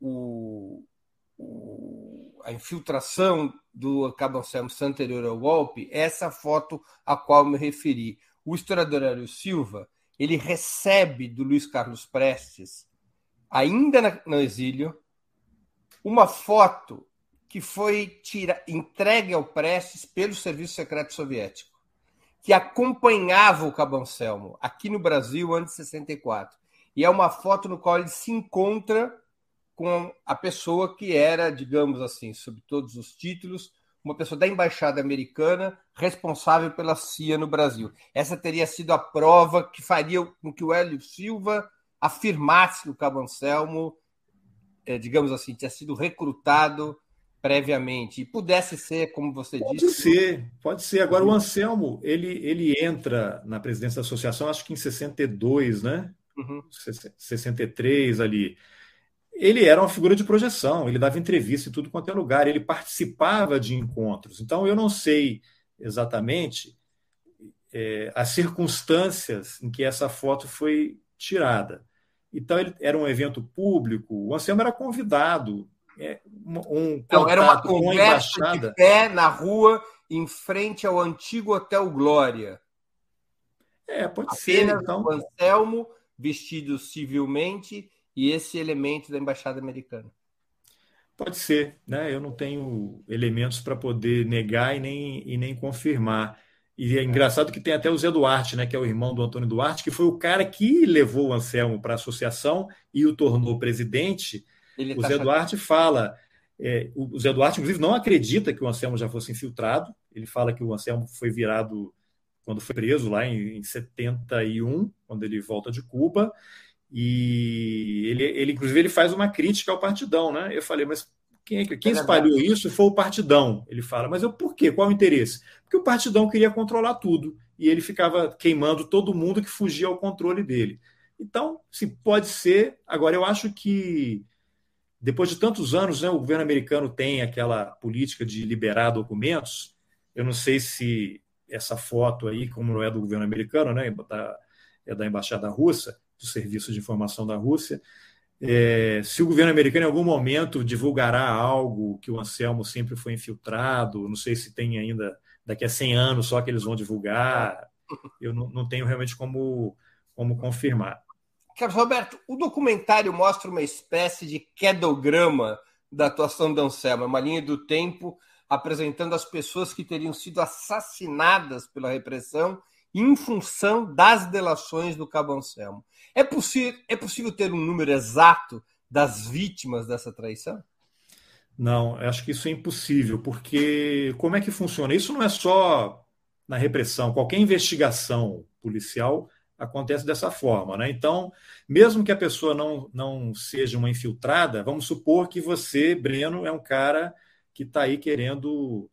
o, a infiltração do Cabo Santos anterior ao golpe, é essa foto a qual me referi. O historiador Hélio Silva ele recebe do Luiz Carlos Prestes, ainda no exílio, uma foto que foi tira, entregue ao Prestes pelo Serviço Secreto Soviético, que acompanhava o Cabo Anselmo aqui no Brasil antes de 64. E é uma foto no qual ele se encontra com a pessoa que era, digamos assim, sob todos os títulos, uma pessoa da embaixada americana responsável pela CIA no Brasil. Essa teria sido a prova que faria com que o Hélio Silva afirmasse que o Cabo Anselmo, é, digamos assim, tinha sido recrutado previamente e pudesse ser, como você pode disse. Pode ser, pode ser. Agora o Anselmo, ele ele entra na presidência da associação, acho que em 62, né? Uhum. 63 ali ele era uma figura de projeção, ele dava entrevista em tudo quanto é lugar, ele participava de encontros. Então, eu não sei exatamente é, as circunstâncias em que essa foto foi tirada. Então, ele era um evento público, o Anselmo era convidado, é, um então, era uma conversa de pé na rua, em frente ao antigo Hotel Glória. É, pode Apenas ser. Então... o Anselmo, vestido civilmente, e esse elemento da embaixada americana. Pode ser, né? Eu não tenho elementos para poder negar e nem, e nem confirmar. E é engraçado que tem até o Zé Duarte, né, que é o irmão do Antônio Duarte, que foi o cara que levou o Anselmo para a associação e o tornou presidente. Ele o tá Zé Duarte fala, é, o Zé Duarte, inclusive, não acredita que o Anselmo já fosse infiltrado. Ele fala que o Anselmo foi virado quando foi preso lá em, em 71, quando ele volta de Cuba, e ele, ele, inclusive, ele faz uma crítica ao partidão, né? Eu falei, mas quem, é quem espalhou isso foi o partidão. Ele fala, mas eu por quê? Qual o interesse? Porque o partidão queria controlar tudo e ele ficava queimando todo mundo que fugia ao controle dele. Então, se pode ser. Agora, eu acho que depois de tantos anos, né, o governo americano tem aquela política de liberar documentos. Eu não sei se essa foto aí, como não é do governo americano, né, é da embaixada russa, do Serviço de Informação da Rússia. É, se o governo americano em algum momento divulgará algo que o Anselmo sempre foi infiltrado, não sei se tem ainda daqui a 100 anos só que eles vão divulgar, eu não, não tenho realmente como, como confirmar. Carlos Roberto, o documentário mostra uma espécie de quedograma da atuação do Anselmo, é uma linha do tempo apresentando as pessoas que teriam sido assassinadas pela repressão em função das delações do Cabo Anselmo. É, possível, é possível ter um número exato das vítimas dessa traição? Não, acho que isso é impossível, porque como é que funciona? Isso não é só na repressão, qualquer investigação policial acontece dessa forma. Né? Então, mesmo que a pessoa não, não seja uma infiltrada, vamos supor que você, Breno, é um cara que está aí querendo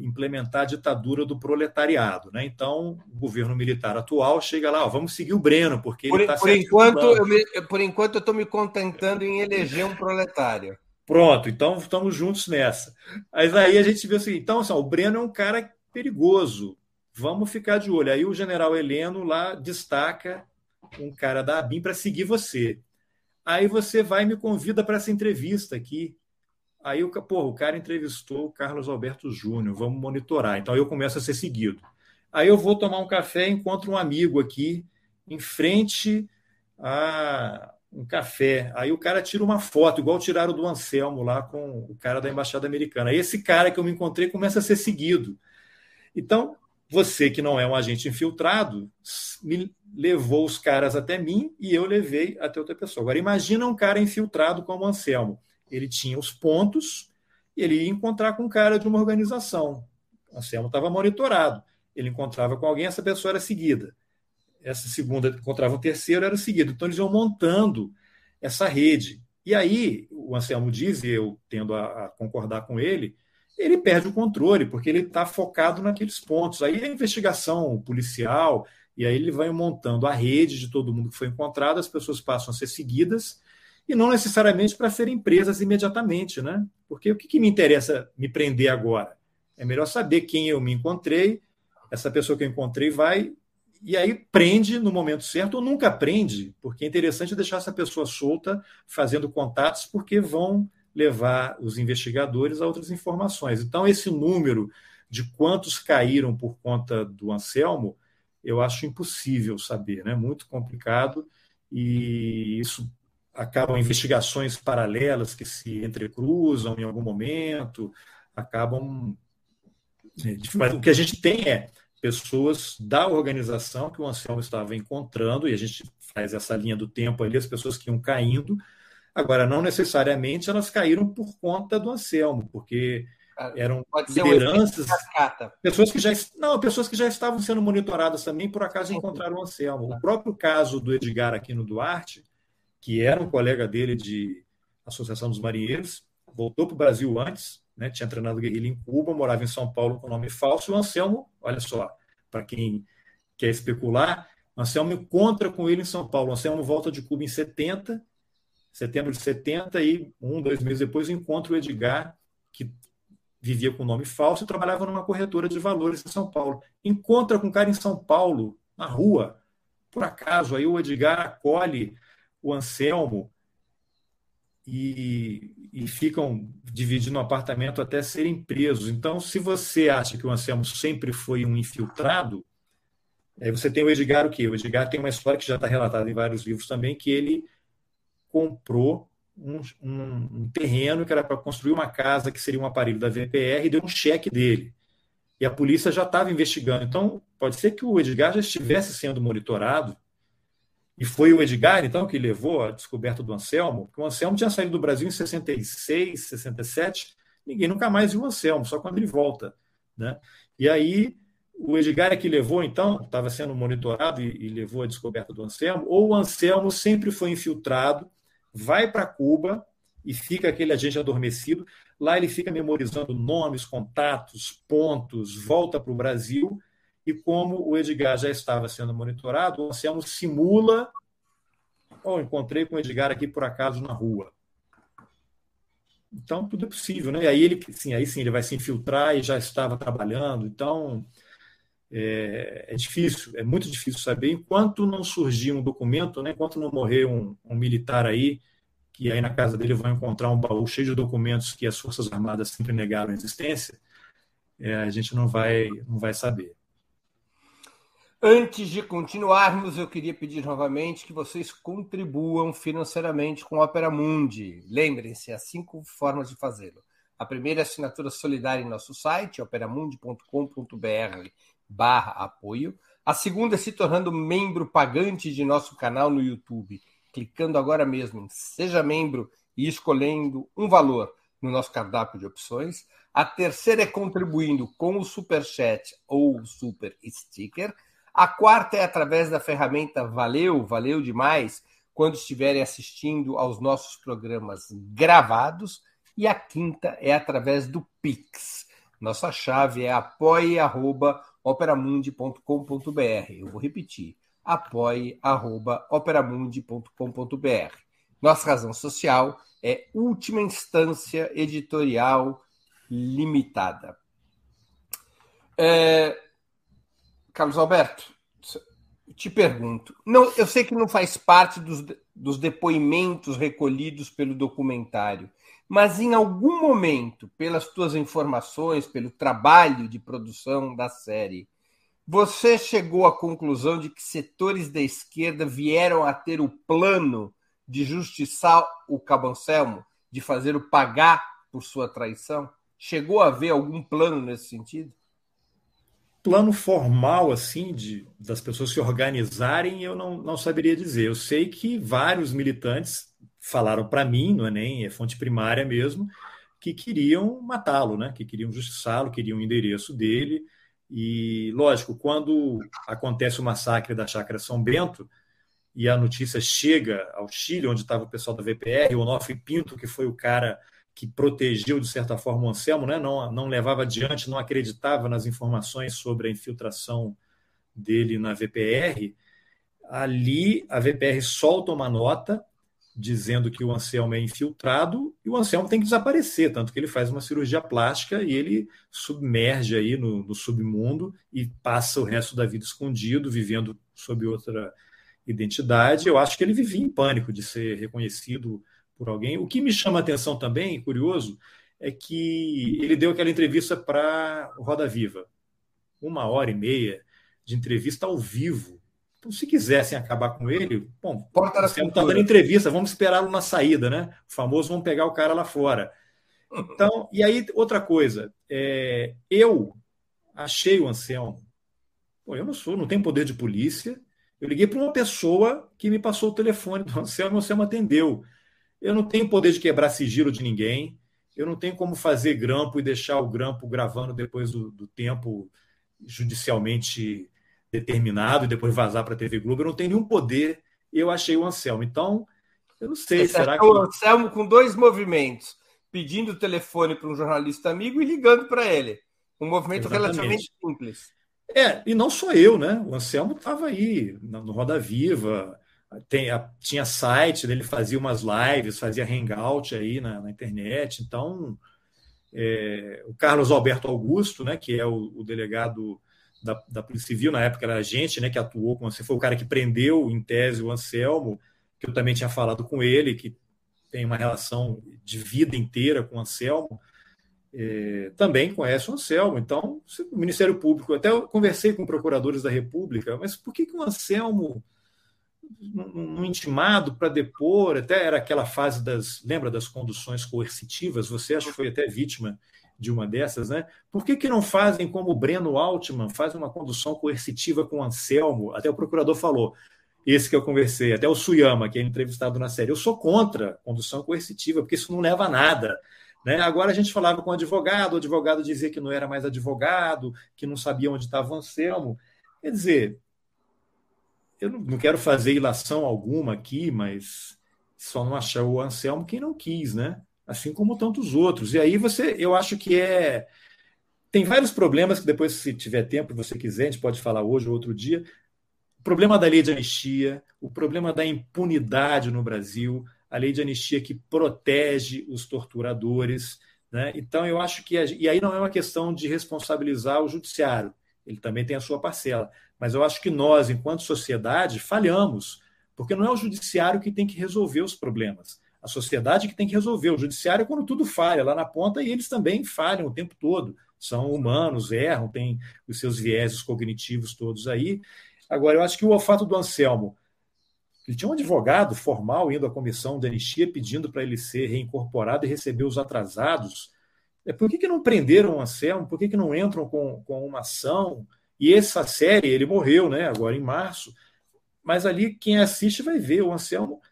implementar a ditadura do proletariado. Né? Então, o governo militar atual chega lá, ó, vamos seguir o Breno, porque por, ele está por enquanto eu me, Por enquanto, eu estou me contentando em eleger um proletário. Pronto, então estamos juntos nessa. Mas aí a gente vê assim, então assim, ó, o Breno é um cara perigoso, vamos ficar de olho. Aí o general Heleno lá destaca um cara da ABIN para seguir você. Aí você vai e me convida para essa entrevista aqui. Aí o, o cara entrevistou o Carlos Alberto Júnior, vamos monitorar. Então eu começo a ser seguido. Aí eu vou tomar um café e encontro um amigo aqui em frente a um café. Aí o cara tira uma foto, igual tiraram do Anselmo lá com o cara da embaixada americana. Aí esse cara que eu me encontrei começa a ser seguido. Então, você que não é um agente infiltrado, me levou os caras até mim e eu levei até outra pessoa. Agora, imagina um cara infiltrado como o Anselmo. Ele tinha os pontos e ele ia encontrar com um cara de uma organização. O Anselmo estava monitorado. Ele encontrava com alguém, essa pessoa era seguida. Essa segunda encontrava um terceiro, era seguido. Então, eles iam montando essa rede. E aí, o Anselmo diz, e eu tendo a, a concordar com ele, ele perde o controle, porque ele está focado naqueles pontos. Aí a investigação policial, e aí ele vai montando a rede de todo mundo que foi encontrado, as pessoas passam a ser seguidas, e não necessariamente para serem presas imediatamente, né? Porque o que, que me interessa me prender agora? É melhor saber quem eu me encontrei, essa pessoa que eu encontrei vai, e aí prende no momento certo, ou nunca prende, porque é interessante deixar essa pessoa solta, fazendo contatos, porque vão levar os investigadores a outras informações. Então, esse número de quantos caíram por conta do Anselmo, eu acho impossível saber, né? muito complicado, e isso acabam investigações paralelas que se entrecruzam em algum momento, acabam. Né, mas o que a gente tem é pessoas da organização que o Anselmo estava encontrando, e a gente faz essa linha do tempo ali, as pessoas que iam caindo, Agora, não necessariamente elas caíram por conta do Anselmo, porque ah, eram lideranças, um pessoas que já não, pessoas que já estavam sendo monitoradas também por acaso encontraram o Anselmo. O próprio caso do Edgar aqui no Duarte, que era um colega dele de Associação dos Marinheiros, voltou para o Brasil antes, né, tinha treinado guerrilha em Cuba, morava em São Paulo com nome falso. E o Anselmo, olha só, para quem quer especular, o Anselmo encontra com ele em São Paulo. O Anselmo volta de Cuba em 70 setembro de 70, e um, dois meses depois, eu encontro o Edgar, que vivia com nome falso e trabalhava numa corretora de valores em São Paulo. Encontra com um cara em São Paulo, na rua, por acaso, aí o Edgar acolhe o Anselmo e, e ficam dividindo o apartamento até serem presos. Então, se você acha que o Anselmo sempre foi um infiltrado, aí você tem o Edgar o quê? O Edgar tem uma história que já está relatada em vários livros também, que ele comprou um, um, um terreno que era para construir uma casa que seria um aparelho da VPR e deu um cheque dele. E a polícia já estava investigando. Então, pode ser que o Edgar já estivesse sendo monitorado. E foi o Edgar, então, que levou a descoberta do Anselmo, porque o Anselmo tinha saído do Brasil em 66, 67, ninguém nunca mais viu o Anselmo, só quando ele volta. Né? E aí, o Edgar é que levou, então, estava sendo monitorado e, e levou a descoberta do Anselmo, ou o Anselmo sempre foi infiltrado vai para Cuba e fica aquele agente adormecido. Lá ele fica memorizando nomes, contatos, pontos, volta para o Brasil. E como o Edgar já estava sendo monitorado, o Anselmo simula. Oh, encontrei com o Edgar aqui por acaso na rua. Então, tudo é possível, né? E aí ele, sim, aí sim, ele vai se infiltrar e já estava trabalhando. Então, é, é, difícil, é muito difícil saber. Enquanto não surgir um documento, né, enquanto não morrer um, um, militar aí, que aí na casa dele vão encontrar um baú cheio de documentos que as Forças Armadas sempre negaram a existência, é, a gente não vai, não vai saber. Antes de continuarmos, eu queria pedir novamente que vocês contribuam financeiramente com Opera Mundi. Lembrem-se, há cinco formas de fazê-lo. A primeira é assinatura solidária em nosso site, operamundi.com.br barra apoio. A segunda é se tornando membro pagante de nosso canal no YouTube, clicando agora mesmo em Seja Membro e escolhendo um valor no nosso cardápio de opções. A terceira é contribuindo com o Super Chat ou Super Sticker. A quarta é através da ferramenta Valeu, valeu demais, quando estiverem assistindo aos nossos programas gravados. E a quinta é através do Pix. Nossa chave é apoie.com operamundi.com.br. Eu vou repetir: apoie.operamundi.com.br. Nossa razão social é última instância editorial limitada. É... Carlos Alberto, te pergunto, não, eu sei que não faz parte dos, dos depoimentos recolhidos pelo documentário, mas em algum momento, pelas tuas informações, pelo trabalho de produção da série, você chegou à conclusão de que setores da esquerda vieram a ter o plano de justiçar o Cabancelmo, de fazer o pagar por sua traição? Chegou a haver algum plano nesse sentido? Plano formal, assim, de, das pessoas se organizarem, eu não, não saberia dizer. Eu sei que vários militantes falaram para mim, não é nem é fonte primária mesmo, que queriam matá-lo, né? que queriam justiçá-lo, queriam o endereço dele. E, lógico, quando acontece o massacre da Chácara São Bento e a notícia chega ao Chile, onde estava o pessoal da VPR, o Onofre Pinto, que foi o cara que protegeu, de certa forma, o Anselmo, né? não, não levava adiante, não acreditava nas informações sobre a infiltração dele na VPR, ali a VPR solta uma nota dizendo que o Anselmo é infiltrado e o Anselmo tem que desaparecer, tanto que ele faz uma cirurgia plástica e ele submerge aí no, no submundo e passa o resto da vida escondido, vivendo sob outra identidade. Eu acho que ele vivia em pânico de ser reconhecido por alguém. O que me chama a atenção também, curioso, é que ele deu aquela entrevista para Roda Viva, uma hora e meia de entrevista ao vivo então, se quisessem acabar com ele, bom, Porta você está dando entrevista, vamos esperá-lo na saída, né? O famoso vamos pegar o cara lá fora. Então, e aí, outra coisa, é, eu achei o Anselmo. Pô, eu não sou, não tenho poder de polícia. Eu liguei para uma pessoa que me passou o telefone do Anselmo e o Anselmo atendeu. Eu não tenho poder de quebrar sigilo de ninguém. Eu não tenho como fazer grampo e deixar o grampo gravando depois do, do tempo judicialmente determinado e depois vazar para a TV Globo. Eu não tenho nenhum poder. Eu achei o Anselmo. Então, eu não sei. Você será que. O Anselmo com dois movimentos: pedindo o telefone para um jornalista amigo e ligando para ele. Um movimento Exatamente. relativamente simples. É, e não só eu, né? O Anselmo estava aí no Roda Viva, tem, tinha site, ele fazia umas lives, fazia hangout aí na, na internet. Então, é, o Carlos Alberto Augusto, né, que é o, o delegado da, da Polícia Civil, na época era agente, né, que atuou com você, foi o cara que prendeu, em tese, o Anselmo, que eu também tinha falado com ele, que tem uma relação de vida inteira com o Anselmo, é, também conhece o Anselmo. Então, o Ministério Público, até eu conversei com procuradores da República, mas por que, que o Anselmo, no intimado para depor, até era aquela fase das, lembra das conduções coercitivas, você acha que foi até vítima de uma dessas, né? Por que, que não fazem como o Breno Altman, faz uma condução coercitiva com o Anselmo? Até o procurador falou, esse que eu conversei, até o Suyama, que é entrevistado na série. Eu sou contra condução coercitiva, porque isso não leva a nada. Né? Agora a gente falava com o advogado, o advogado dizia que não era mais advogado, que não sabia onde estava o Anselmo. Quer dizer, eu não quero fazer ilação alguma aqui, mas só não achou o Anselmo quem não quis, né? assim como tantos outros. E aí você, eu acho que é tem vários problemas que depois, se tiver tempo, você quiser, a gente pode falar hoje ou outro dia. O problema da lei de anistia, o problema da impunidade no Brasil, a lei de anistia que protege os torturadores. Né? Então, eu acho que. E aí não é uma questão de responsabilizar o judiciário, ele também tem a sua parcela. Mas eu acho que nós, enquanto sociedade, falhamos, porque não é o judiciário que tem que resolver os problemas a sociedade que tem que resolver. O judiciário é quando tudo falha lá na ponta e eles também falham o tempo todo. São humanos, erram, têm os seus vieses cognitivos todos aí. Agora, eu acho que o fato do Anselmo, ele tinha um advogado formal indo à comissão de anistia pedindo para ele ser reincorporado e receber os atrasados. É, por que, que não prenderam o Anselmo? Por que, que não entram com, com uma ação? E essa série, ele morreu, né? Agora em março. Mas ali quem assiste vai ver o Anselmo,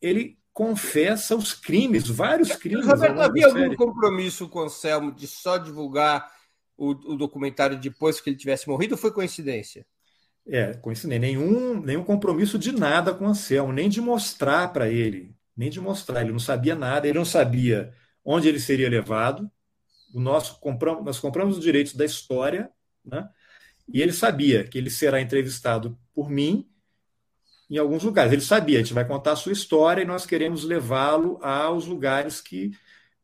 ele confessa os crimes, vários crimes. Roberto, havia algum compromisso com o Anselmo de só divulgar o, o, documentário depois que ele tivesse morrido ou foi coincidência? É, coincidência. Nenhum, nenhum compromisso de nada com o Anselmo, nem de mostrar para ele, nem de mostrar. Ele não sabia nada, ele não sabia onde ele seria levado. O nosso compramos, nós compramos os direitos da história, né? E ele sabia que ele será entrevistado por mim em alguns lugares. Ele sabia, a gente vai contar a sua história e nós queremos levá-lo aos lugares que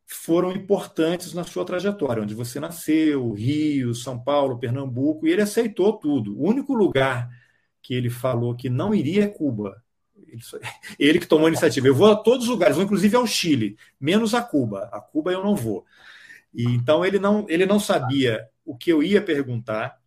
foram importantes na sua trajetória, onde você nasceu, Rio, São Paulo, Pernambuco, e ele aceitou tudo. O único lugar que ele falou que não iria a Cuba. Ele, ele que tomou a iniciativa. Eu vou a todos os lugares, vou inclusive ao Chile, menos a Cuba. A Cuba eu não vou. E, então ele não, ele não sabia o que eu ia perguntar,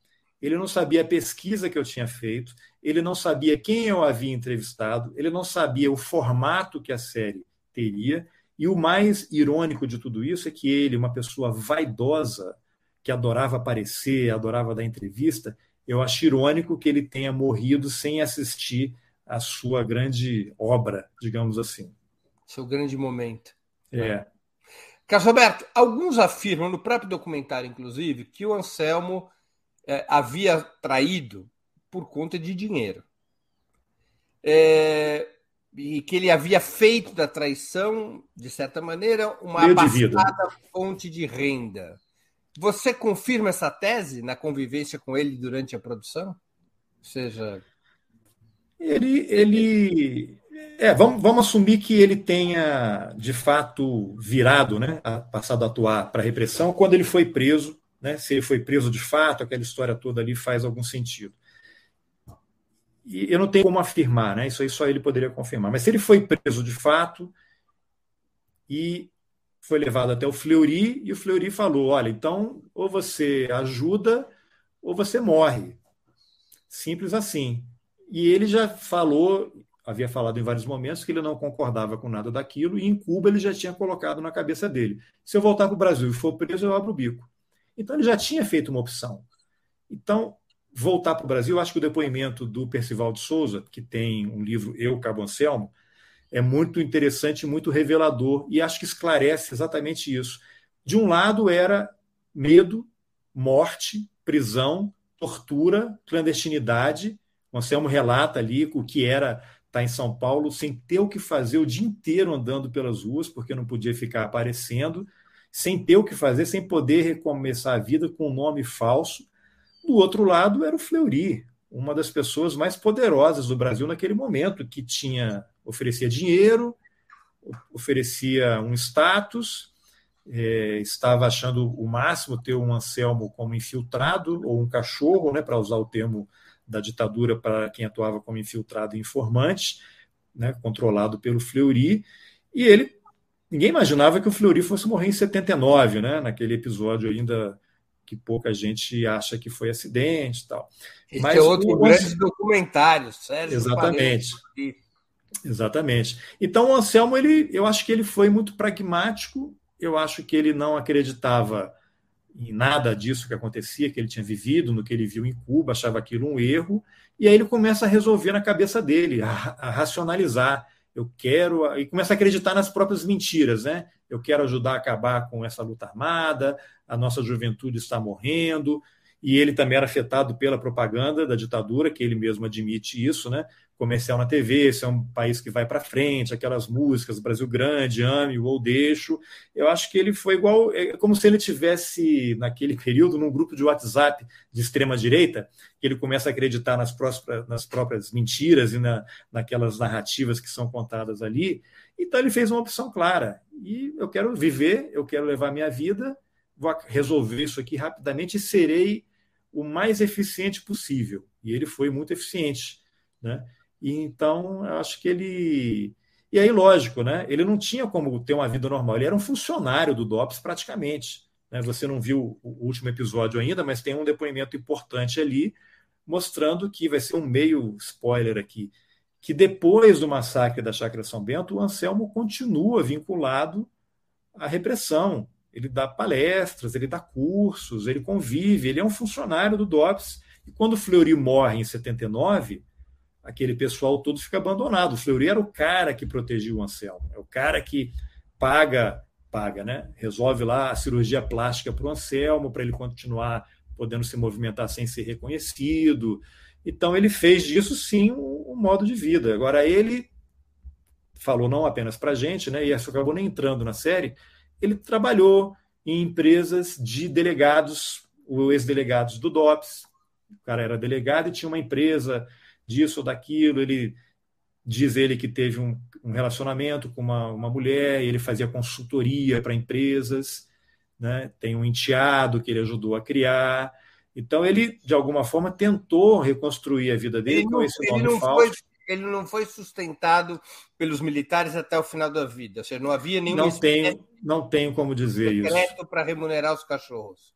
ele não sabia a pesquisa que eu tinha feito, ele não sabia quem eu havia entrevistado, ele não sabia o formato que a série teria. E o mais irônico de tudo isso é que ele, uma pessoa vaidosa, que adorava aparecer, adorava dar entrevista, eu acho irônico que ele tenha morrido sem assistir a sua grande obra, digamos assim. Seu grande momento. É. Carlos Roberto, alguns afirmam, no próprio documentário, inclusive, que o Anselmo é, havia traído por conta de dinheiro. É, e que ele havia feito da traição, de certa maneira, uma abastada fonte de renda. Você confirma essa tese na convivência com ele durante a produção? Ou seja. Ele. ele é, vamos, vamos assumir que ele tenha, de fato, virado, né, passado a atuar para a repressão quando ele foi preso. Né, se ele foi preso de fato, aquela história toda ali faz algum sentido. E eu não tenho como afirmar, né, isso aí só ele poderia confirmar. Mas se ele foi preso de fato e foi levado até o Fleury e o Fleury falou: olha, então ou você ajuda ou você morre. Simples assim. E ele já falou, havia falado em vários momentos, que ele não concordava com nada daquilo, e em Cuba ele já tinha colocado na cabeça dele: se eu voltar para o Brasil e for preso, eu abro o bico. Então ele já tinha feito uma opção. Então, voltar para o Brasil, acho que o depoimento do Percival de Souza, que tem um livro Eu, Cabo Anselmo, é muito interessante, muito revelador e acho que esclarece exatamente isso. De um lado era medo, morte, prisão, tortura, clandestinidade. O Anselmo relata ali o que era estar tá em São Paulo sem ter o que fazer o dia inteiro andando pelas ruas, porque não podia ficar aparecendo, sem ter o que fazer, sem poder recomeçar a vida com um nome falso. Do outro lado era o Fleury, uma das pessoas mais poderosas do Brasil naquele momento, que tinha oferecia dinheiro, oferecia um status, é, estava achando o máximo ter um Anselmo como infiltrado ou um cachorro, né, para usar o termo da ditadura para quem atuava como infiltrado e informante, né, controlado pelo Fleury, e ele ninguém imaginava que o Fleury fosse morrer em 79, né, naquele episódio ainda que pouca gente acha que foi acidente e tal. Esse Mas é outro o... grande documentário, Sérgio. Exatamente. Exatamente. Então o Anselmo, ele, eu acho que ele foi muito pragmático, eu acho que ele não acreditava em nada disso que acontecia, que ele tinha vivido, no que ele viu em Cuba, achava aquilo um erro, e aí ele começa a resolver na cabeça dele, a, a racionalizar. Eu quero, e começa a acreditar nas próprias mentiras, né? Eu quero ajudar a acabar com essa luta armada, a nossa juventude está morrendo, e ele também era afetado pela propaganda da ditadura, que ele mesmo admite isso, né? Comercial na TV, esse é um país que vai para frente, aquelas músicas, Brasil Grande, Ame ou Deixo. Eu acho que ele foi igual, é como se ele tivesse, naquele período, num grupo de WhatsApp de extrema-direita, que ele começa a acreditar nas, próprias, nas próprias mentiras e na, naquelas narrativas que são contadas ali. Então ele fez uma opção clara. E eu quero viver, eu quero levar minha vida, vou resolver isso aqui rapidamente e serei o mais eficiente possível. E ele foi muito eficiente. Né? E então, acho que ele. E aí, lógico, né? ele não tinha como ter uma vida normal, ele era um funcionário do DOPS praticamente. Né? Você não viu o último episódio ainda, mas tem um depoimento importante ali, mostrando que vai ser um meio spoiler aqui, que depois do massacre da Chácara São Bento, o Anselmo continua vinculado à repressão ele dá palestras, ele dá cursos, ele convive, ele é um funcionário do DOPS. E quando Fleury morre em 79, aquele pessoal todo fica abandonado. O Fleury era o cara que protegia o Anselmo, é o cara que paga, paga, né? Resolve lá a cirurgia plástica para o Anselmo, para ele continuar podendo se movimentar sem ser reconhecido. Então ele fez disso sim um, modo de vida. Agora ele falou não apenas para a gente, né? E isso acabou nem entrando na série ele trabalhou em empresas de delegados, os ex-delegados do DOPS. O cara era delegado e tinha uma empresa disso ou daquilo. Ele diz ele que teve um, um relacionamento com uma, uma mulher, ele fazia consultoria para empresas, né? tem um enteado que ele ajudou a criar. Então ele, de alguma forma, tentou reconstruir a vida dele Ele com não, esse nome falso. foi, ele não foi sustentado pelos militares até o final da vida. Ou seja, não havia nenhum Não tenho, não tenho como dizer isso. para remunerar os cachorros.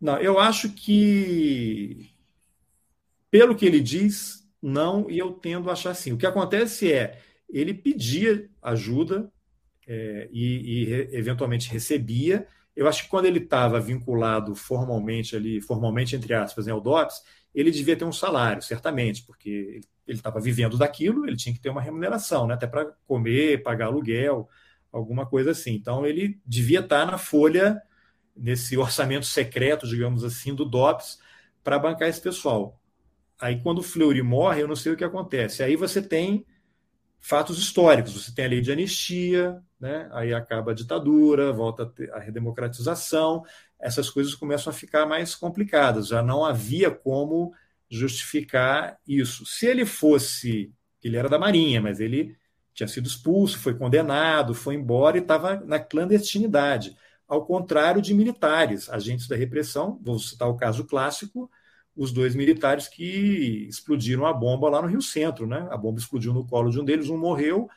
Não, eu acho que, pelo que ele diz, não, e eu tendo a achar assim. O que acontece é, ele pedia ajuda é, e, e eventualmente recebia. Eu acho que quando ele estava vinculado formalmente ali, formalmente entre aspas, ao DOPS, ele devia ter um salário, certamente, porque ele estava vivendo daquilo, ele tinha que ter uma remuneração, né, até para comer, pagar aluguel, alguma coisa assim. Então ele devia estar na folha nesse orçamento secreto, digamos assim, do DOPS para bancar esse pessoal. Aí, quando o Fleury morre, eu não sei o que acontece. Aí você tem fatos históricos, você tem a lei de anistia, né? aí acaba a ditadura, volta a, redemocratização, essas coisas começam a ficar mais complicadas, já não havia como justificar isso. Se ele fosse, ele era da Marinha, mas ele tinha sido expulso, foi condenado, foi embora e estava na clandestinidade ao contrário de militares, agentes da repressão. Vou citar o caso clássico: os dois militares que explodiram a bomba lá no Rio Centro. Né? A bomba explodiu no colo de um deles, um morreu,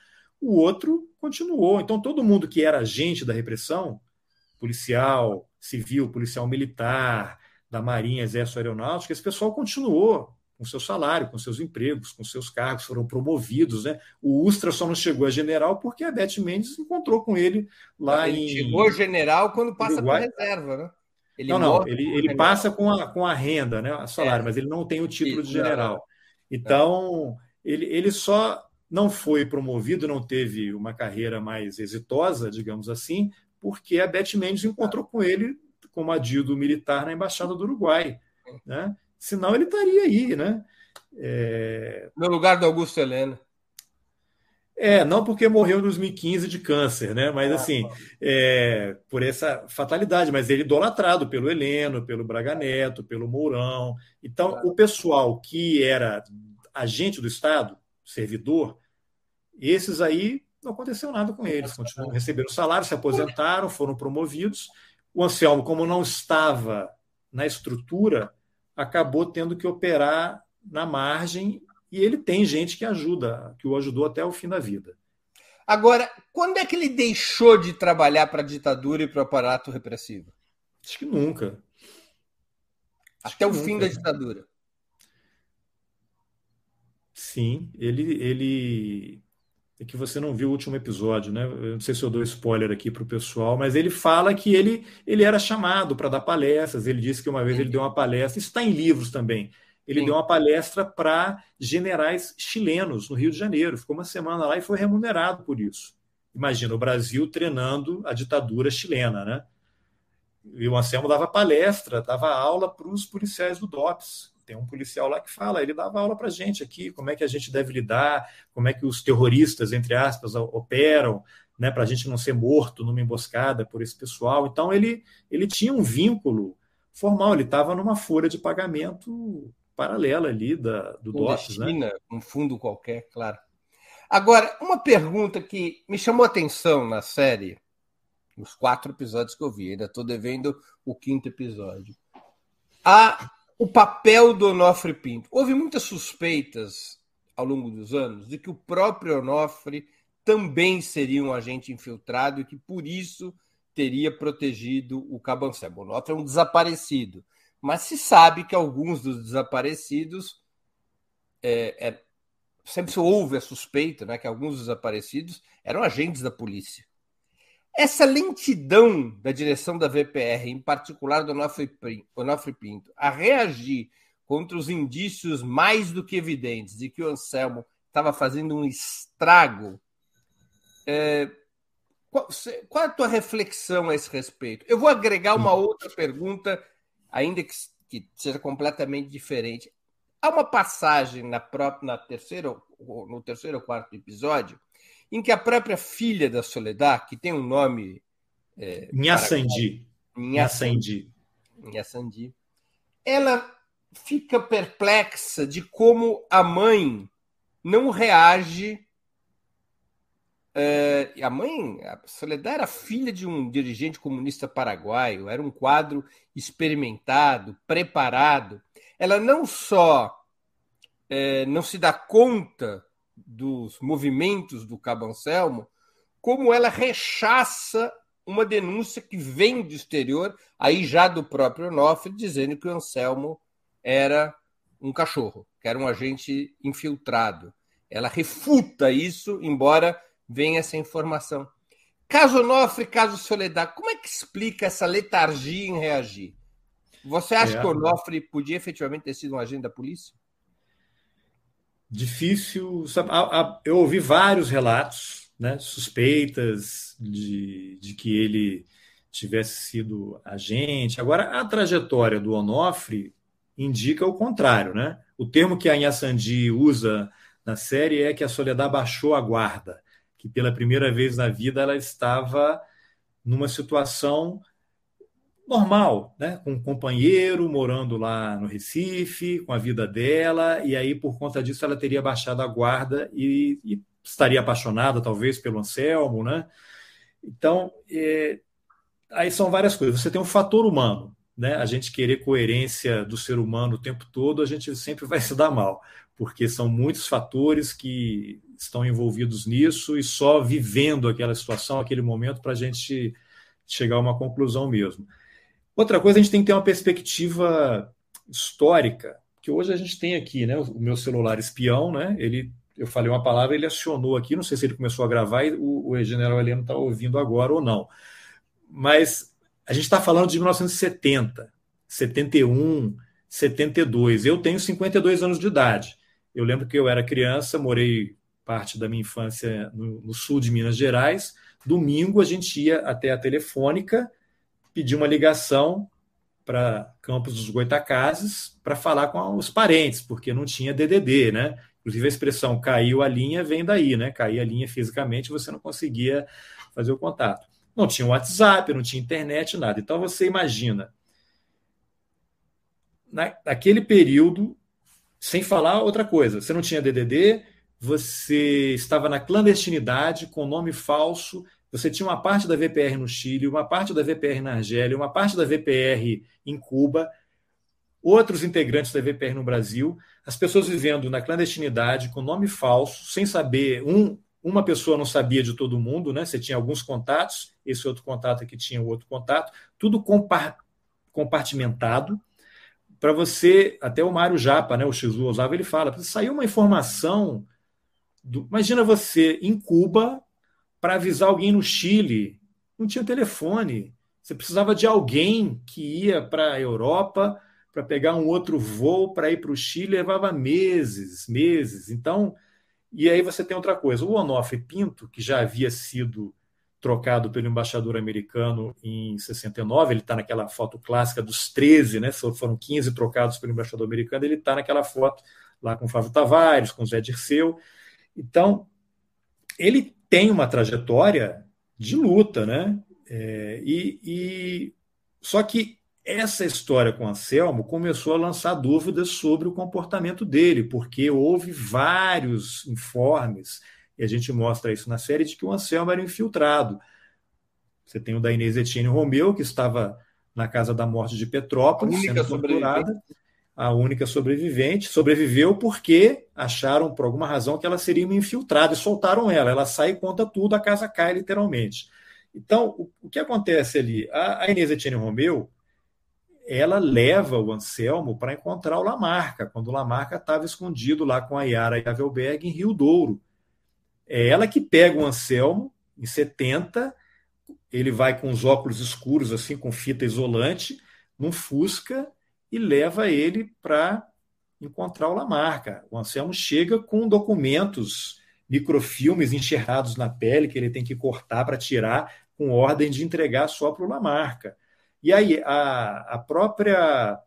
o outro continuou. Então, todo mundo que era agente da repressão, policial, civil, policial militar, da Marinha, Exército Aeronáutico, esse pessoal continuou com seu salário, com seus empregos, com seus cargos, foram promovidos. Né? O Ustra só não chegou a general porque a Beth Mendes encontrou com ele lá ele em. Chegou general quando passa Uruguai. para reserva, né? Ele não, não, morre ele, ele passa com a, com a renda, né? A salário, É. mas ele não tem o título de general. Então, ele, ele só não foi promovido, não teve uma carreira mais exitosa, digamos assim, porque a Beth Mendes encontrou com ele como adido militar na Embaixada do Uruguai. Né? Senão ele estaria aí, né? É... No lugar do Augusto Helena. É, não porque morreu em 2015 de câncer, né? Mas assim, é, por essa fatalidade, mas ele idolatrado pelo Heleno, pelo Braga Neto, pelo Mourão. Então, o pessoal que era agente do Estado, servidor, esses aí não aconteceu nada com eles, continuam recebendo salário, se aposentaram, foram promovidos. O Anselmo, como não estava na estrutura, acabou tendo que operar na margem e ele tem gente que ajuda, que o ajudou até o fim da vida. Agora, quando é que ele deixou de trabalhar para a ditadura e para o aparato repressivo? Acho que nunca. Acho até que o nunca. fim da ditadura. Sim, ele, ele. É que você não viu o último episódio, né? Eu não sei se eu dou spoiler aqui para o pessoal, mas ele fala que ele, ele era chamado para dar palestras. Ele disse que uma vez ele deu uma palestra, isso está em livros também. Ele Sim. deu uma palestra para generais chilenos no Rio de Janeiro. Ficou uma semana lá e foi remunerado por isso. Imagina o Brasil treinando a ditadura chilena, né? E o Anselmo dava palestra, dava aula para os policiais do DOPS. Tem um policial lá que fala, ele dava aula para a gente aqui, como é que a gente deve lidar, como é que os terroristas, entre aspas, operam, né, para a gente não ser morto numa emboscada por esse pessoal. Então, ele, ele tinha um vínculo formal, ele estava numa folha de pagamento paralela ali da, do DOPS. Né? Um fundo qualquer, claro. Agora, uma pergunta que me chamou a atenção na série, nos quatro episódios que eu vi, ainda estou devendo o quinto episódio. A, o papel do Onofre Pinto. Houve muitas suspeitas ao longo dos anos de que o próprio Onofre também seria um agente infiltrado e que por isso teria protegido o Cabancebo. O Onofre é um desaparecido, mas se sabe que alguns dos desaparecidos é, é, sempre houve a suspeita né, que alguns desaparecidos eram agentes da polícia. Essa lentidão da direção da VPR, em particular do Onofre Pinto, a reagir contra os indícios mais do que evidentes de que o Anselmo estava fazendo um estrago, é, qual, qual, é a tua reflexão a esse respeito? Eu vou agregar uma outra pergunta, ainda que, que seja completamente diferente. Há uma passagem na própria, na terceira, no terceiro ou quarto episódio em que a própria filha da Soledad, que tem um nome. É, Nhaçandi. Nhaçandi. Nhaçandi. Ela fica perplexa de como a mãe não reage É, a mãe, a Soledad, era filha de um dirigente comunista paraguaio, era um quadro experimentado, preparado. Ela não só é, não se dá conta dos movimentos do Cabo Anselmo, como ela rechaça uma denúncia que vem do exterior, aí já do próprio Onofre, dizendo que o Anselmo era um cachorro, que era um agente infiltrado. Ela refuta isso, embora venha essa informação. Caso Onofre, caso Soledad, como é que explica essa letargia em reagir? Você acha é. que o Onofre podia efetivamente ter sido um agente da polícia? Difícil. Eu ouvi vários relatos, né, suspeitas de, de que ele tivesse sido agente. Agora, a trajetória do Onofre indica o contrário, né? O termo que a Inhaçandi usa na série é que a Soledad baixou a guarda, que pela primeira vez na vida ela estava numa situação normal, né? com um companheiro morando lá no Recife, com a vida dela, e aí por conta disso ela teria baixado a guarda e, e estaria apaixonada talvez pelo Anselmo, né? Então, é, aí são várias coisas. Você tem um fator humano, né? A gente querer coerência do ser humano o tempo todo, a gente sempre vai se dar mal, porque são muitos fatores que estão envolvidos nisso e só vivendo aquela situação, aquele momento, para a gente chegar a uma conclusão mesmo. Outra coisa, a gente tem que ter uma perspectiva histórica, que hoje a gente tem aqui, né? O meu celular espião, né? Ele, eu falei uma palavra, ele acionou aqui, não sei se ele começou a gravar e o, o general Heleno está ouvindo agora ou não. Mas a gente está falando de 1970, 71, 72. Eu tenho 52 anos de idade. Eu lembro que eu era criança, morei parte da minha infância no, no sul de Minas Gerais. Domingo a gente ia até a telefônica pedir uma ligação para Campos dos Goitacazes para falar com os parentes, porque não tinha DDD, né? Inclusive a expressão caiu a linha vem daí, né? Cair a linha fisicamente, você não conseguia fazer o contato. Não tinha WhatsApp, não tinha internet, nada. Então você imagina, na, naquele período, sem falar outra coisa, você não tinha DDD, você estava na clandestinidade, com nome falso, você tinha uma parte da VPR no Chile, uma parte da VPR na Argélia, uma parte da VPR em Cuba, outros integrantes da VPR no Brasil, as pessoas vivendo na clandestinidade, com nome falso, sem saber. Um, uma pessoa não sabia de todo mundo, né? Você tinha alguns contatos, esse outro contato aqui tinha o outro contato, tudo compartimentado. Para você, até o Mário Japa, né, o Xizu usava, ele fala: saiu uma informação. Do, imagina você em Cuba para avisar alguém no Chile. Não tinha telefone. Você precisava de alguém que ia para a Europa para pegar um outro voo para ir para o Chile, levava meses, meses. Então, e aí você tem outra coisa. O Onofre Pinto, que já havia sido trocado pelo embaixador americano em 69, ele está naquela foto clássica dos 13, né? Foram 15 trocados pelo embaixador americano, ele está naquela foto lá com Flávio Tavares, com o Zé Dirceu. Então, ele tem uma trajetória de luta, né? É, e, e, só que essa história com Anselmo começou a lançar dúvidas sobre o comportamento dele, porque houve vários informes, e a gente mostra isso na série, de que o Anselmo era infiltrado. Você tem o da Inês Etienne Romeu, que estava na casa da morte de Petrópolis, sendo torturada a única sobrevivente, sobreviveu porque acharam, por alguma razão, que ela seria uma infiltrada e soltaram ela. Ela sai e conta tudo, a casa cai literalmente. Então, o, o que acontece ali? A, a Inês Etienne Romeu, ela leva o Anselmo para encontrar o Lamarca, quando o Lamarca estava escondido lá com a Yara Yavelberg em Rio Douro. É ela que pega o Anselmo, em 70, ele vai com os óculos escuros, assim, com fita isolante, num Fusca, e leva ele para encontrar o Lamarca. O Anselmo chega com documentos, microfilmes enxerrados na pele que ele tem que cortar para tirar, com ordem de entregar só para o Lamarca. E aí, a, a própria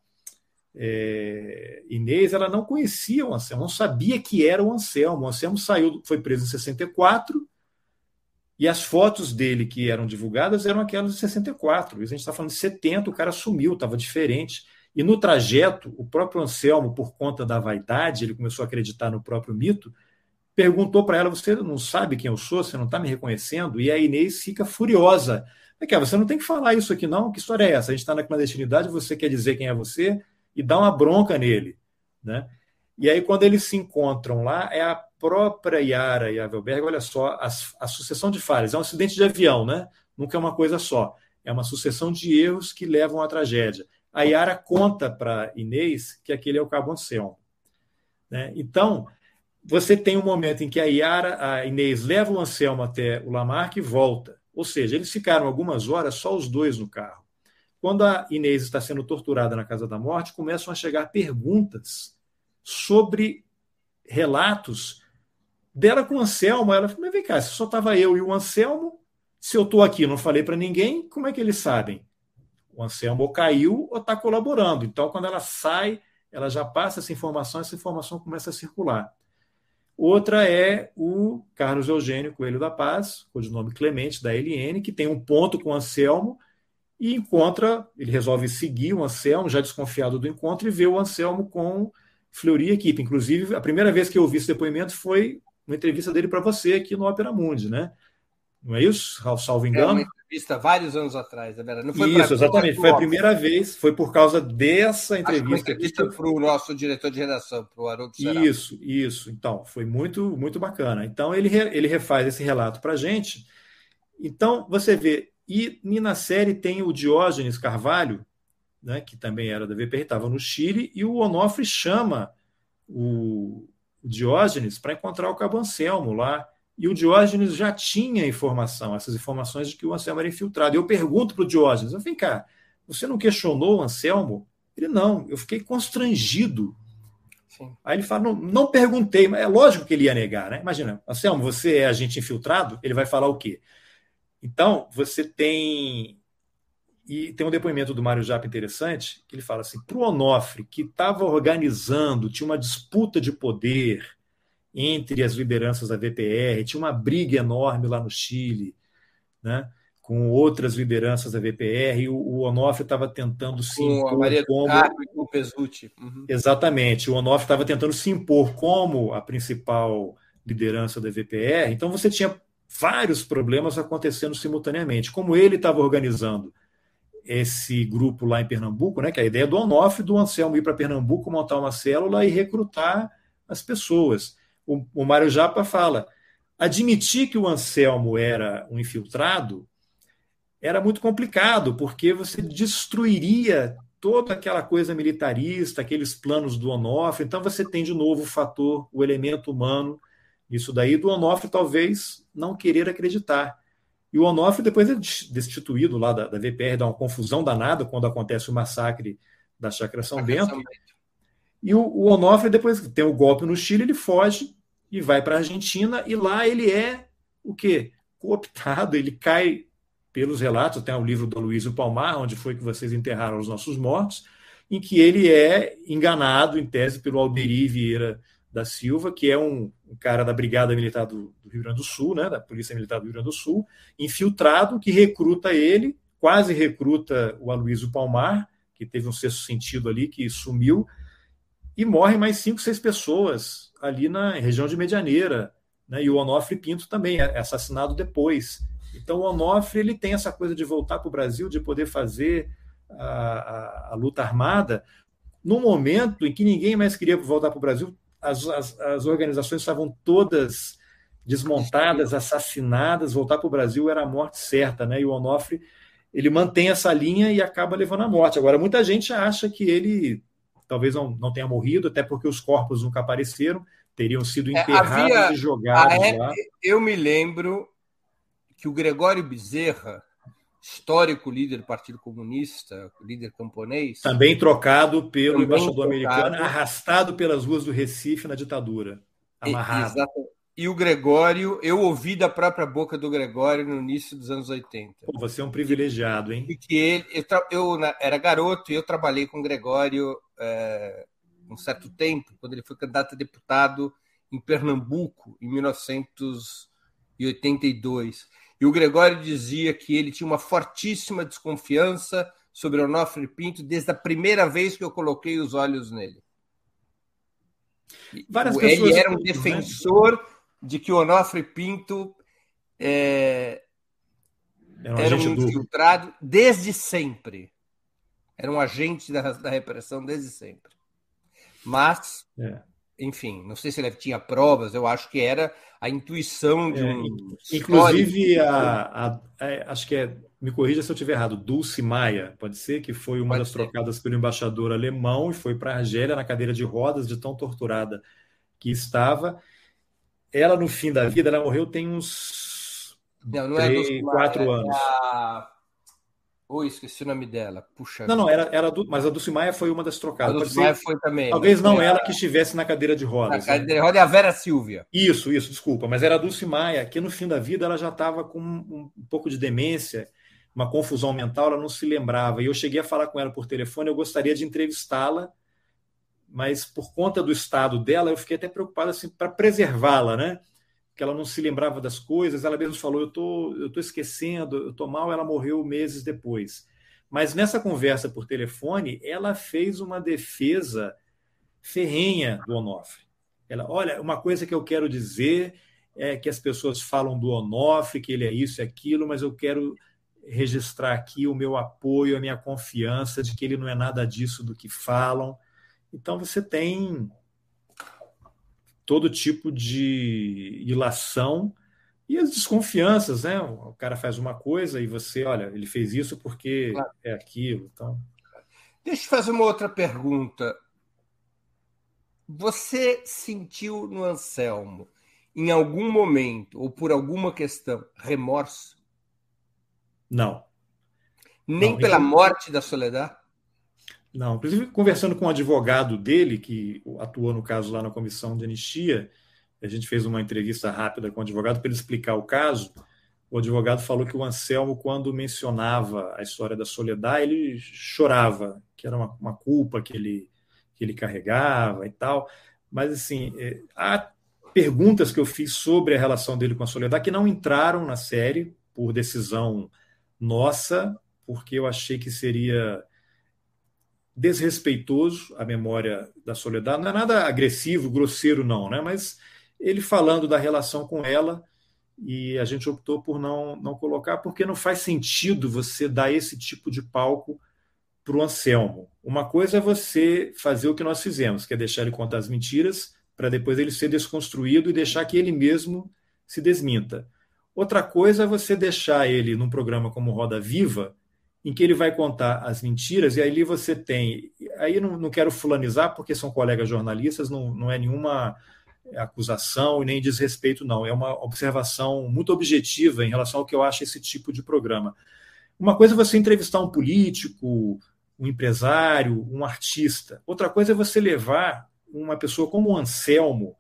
é, Inês, ela não conhecia o Anselmo, não sabia que era o Anselmo. O Anselmo saiu, foi preso em 64, e as fotos dele que eram divulgadas eram aquelas de 64. A gente está falando de 70, o cara sumiu, estava diferente. E no trajeto, o próprio Anselmo, por conta da vaidade, ele começou a acreditar no próprio mito, perguntou para ela: Você não sabe quem eu sou? Você não está me reconhecendo? E a Inês fica furiosa. Aqui, você não tem que falar isso aqui, não. Que história é essa? A gente está na clandestinidade, você quer dizer quem é você e dá uma bronca nele. Né? E aí, quando eles se encontram lá, é a própria Yara e a Velberg, olha só, a, a sucessão de falhas. É um acidente de avião, né? Nunca é uma coisa só. É uma sucessão de erros que levam à tragédia. A Yara conta para Inês que aquele é o Cabo Anselmo. Né? Então, você tem um momento em que a Yara, a Inês leva o Anselmo até o Lamarck e volta. Ou seja, eles ficaram algumas horas só os dois no carro. Quando a Inês está sendo torturada na Casa da Morte, começam a chegar perguntas sobre relatos dela com o Anselmo. Ela falou: Mas vem cá, se só estava eu e o Anselmo, se eu estou aqui não falei para ninguém, como é que eles sabem? O Anselmo caiu ou está colaborando. Então, quando ela sai, ela já passa essa informação, essa informação começa a circular. Outra é o Carlos Eugênio Coelho da Paz, nome Clemente, da LN, que tem um ponto com o Anselmo e encontra, ele resolve seguir o Anselmo, já desconfiado do encontro, e vê o Anselmo com Fleury e equipe. Inclusive, a primeira vez que eu ouvi esse depoimento foi uma entrevista dele para você aqui no Opera Mundi, né? Não é isso? Salvo engano. É uma entrevista vários anos atrás, é verdade. Não foi isso, exatamente. Foi a primeira vez, foi por causa dessa entrevista. Acho entrevista para o nosso diretor de redação, para o Haroldo. Isso, isso. Então, foi muito, muito bacana. Então, ele, ele refaz esse relato para a gente. Então, você vê, e, e na série tem o Diógenes Carvalho, né, que também era da VPR, estava no Chile, e o Onofre chama o, Diógenes para encontrar o Cabo Anselmo lá. E o Diógenes já tinha informação, essas informações de que o Anselmo era infiltrado. Eu pergunto para o Diógenes: vem cá, você não questionou o Anselmo? Ele não, eu fiquei constrangido. Sim. Aí ele fala: não, não perguntei, mas é lógico que ele ia negar, né? Imagina, Anselmo, você é agente infiltrado? Ele vai falar o quê? Então, você tem e tem um depoimento do Mário Japa interessante, que ele fala assim: para o Onofre, que estava organizando, tinha uma disputa de poder entre as lideranças da VPR, tinha uma briga enorme lá no Chile, né, com outras lideranças da VPR, e o, o Onofre estava tentando se com impor. A Maria como... e com o Pesucci. Uhum. Exatamente, o Onofre estava tentando se impor como a principal liderança da VPR, então você tinha vários problemas acontecendo simultaneamente. Como ele estava organizando esse grupo lá em Pernambuco, né, que é a ideia do Onofre do Anselmo ir para Pernambuco, montar uma célula e recrutar as pessoas. O, o Mário Japa fala: admitir que o Anselmo era um infiltrado era muito complicado, porque você destruiria toda aquela coisa militarista, aqueles planos do Onofre. Então você tem de novo o fator, o elemento humano, isso daí do Onofre talvez não querer acreditar. E o Onofre depois é destituído lá da, da VPR, dá uma confusão danada quando acontece o massacre da Chácara São Bento. São Bento. E o, o Onofre, depois tem o golpe no Chile, ele foge e vai para a Argentina, e lá ele é o quê? Cooptado, ele cai pelos relatos, tem o livro do Luiz Palmar, onde foi que vocês enterraram os nossos mortos, em que ele é enganado, em tese, pelo Alderi Vieira da Silva, que é um, um cara da Brigada Militar do, do, Rio Grande do Sul, né, da Polícia Militar do Rio Grande do Sul, infiltrado, que recruta ele, quase recruta o Aloysio Palmar, que teve um sexto sentido ali, que sumiu, e morrem mais cinco, seis pessoas ali na região de Medianeira, né, e o Onofre Pinto também é assassinado depois. Então o Onofre ele tem essa coisa de voltar para o Brasil, de poder fazer a, a, a luta armada, no momento em que ninguém mais queria voltar para o Brasil, as, as, as organizações estavam todas desmontadas, assassinadas, voltar para o Brasil era a morte certa, né? E o Onofre ele mantém essa linha e acaba levando a morte. Agora, muita gente acha que ele talvez não, não tenha morrido, até porque os corpos nunca apareceram, teriam sido é, enterrados é, havia, e jogados lá. Eu me lembro que o Gregório Bezerra, histórico líder do Partido Comunista, líder camponês. Também trocado pelo também embaixador trocado. americano, arrastado pelas ruas do Recife na ditadura. Amarrado. E, e o Gregório, eu ouvi da própria boca do Gregório no início dos anos 80. Pô, você é um privilegiado, hein? E que ele, eu, eu, era garoto e eu trabalhei com o Gregório é, um certo tempo, quando ele foi candidato a deputado em Pernambuco, em 1982. E o Gregório dizia que ele tinha uma fortíssima desconfiança sobre o Onofre Pinto desde a primeira vez que eu coloquei os olhos nele. Várias ele era um né? defensor de que o Onofre Pinto é, Era um era um do- infiltrado desde sempre. Era um agente da, da repressão desde sempre. Mas, É. enfim, não sei se ele tinha provas, eu acho que era a intuição de É, um. Inclusive, histórico. a, a- é, acho que é, me corrija se eu estiver errado, Dulce Maia, pode ser, que foi uma das trocadas pelo embaixador alemão e foi para a Argélia na cadeira de rodas, de tão torturada que estava. Ela, no fim da vida, ela morreu tem uns Não, não é a três, Dulce Maia, quatro é anos. a- Oi, esqueci o nome dela. Puxa. Não, não, era, era do, mas a Dulce Maia foi uma das trocadas. A Pode Dulce ser- Maia foi também, Talvez mas não foi ela a- que estivesse na cadeira de rodas. né? cadeira de roda é a Vera Silvia. Isso, isso, desculpa. Mas era a Dulce Maia, que no fim da vida ela já estava com um, um pouco de demência, uma confusão mental, ela não se lembrava. E eu cheguei a falar com ela por telefone, eu gostaria de entrevistá-la, mas por conta do estado dela, eu fiquei até preocupado assim, para preservá-la, né? Que ela não se lembrava das coisas. Ela mesma falou: eu tô, eu tô esquecendo, eu tô mal. Ela morreu meses depois. Mas nessa conversa por telefone, ela fez uma defesa ferrenha do Onofre. Ela, olha, uma coisa que eu quero dizer é que as pessoas falam do Onofre, que ele é isso e aquilo, mas eu quero registrar aqui o meu apoio, a minha confiança de que ele não é nada disso do que falam. Então você tem todo tipo de ilação e as desconfianças, né? O cara faz uma coisa e você, olha, ele fez isso porque é aquilo. Então, Deixa eu fazer uma outra pergunta. Você sentiu no Anselmo, em algum momento, ou por alguma questão, remorso? não. Nem Não, pela inclu- morte da Soledad? Não, inclusive conversando com o advogado dele, que atuou no caso lá na comissão de anistia, a gente fez uma entrevista rápida com o advogado para ele explicar o caso. O advogado falou que o Anselmo, quando mencionava a história da Soledad, ele chorava, que era uma, uma culpa que ele, que ele carregava e tal. Mas, assim, é, há perguntas que eu fiz sobre a relação dele com a Soledad que não entraram na série por decisão nossa, porque eu achei que seria desrespeitoso a memória da Soledad. Não é nada agressivo, grosseiro, não, né? Mas ele falando da relação com ela e a gente optou por não, não colocar, porque não faz sentido você dar esse tipo de palco para o Anselmo. Uma coisa é você fazer o que nós fizemos, que é deixar ele contar as mentiras, para depois ele ser desconstruído e deixar que ele mesmo se desminta. Outra coisa é você deixar ele num programa como Roda Viva, em que ele vai contar as mentiras, e aí você tem. Aí não, não quero fulanizar, porque são colegas jornalistas, não, não é nenhuma acusação e nem desrespeito, não. É uma observação muito objetiva em relação ao que eu acho esse tipo de programa. Uma coisa é você entrevistar um político, um empresário, um artista. Outra coisa é você levar uma pessoa como o Anselmo,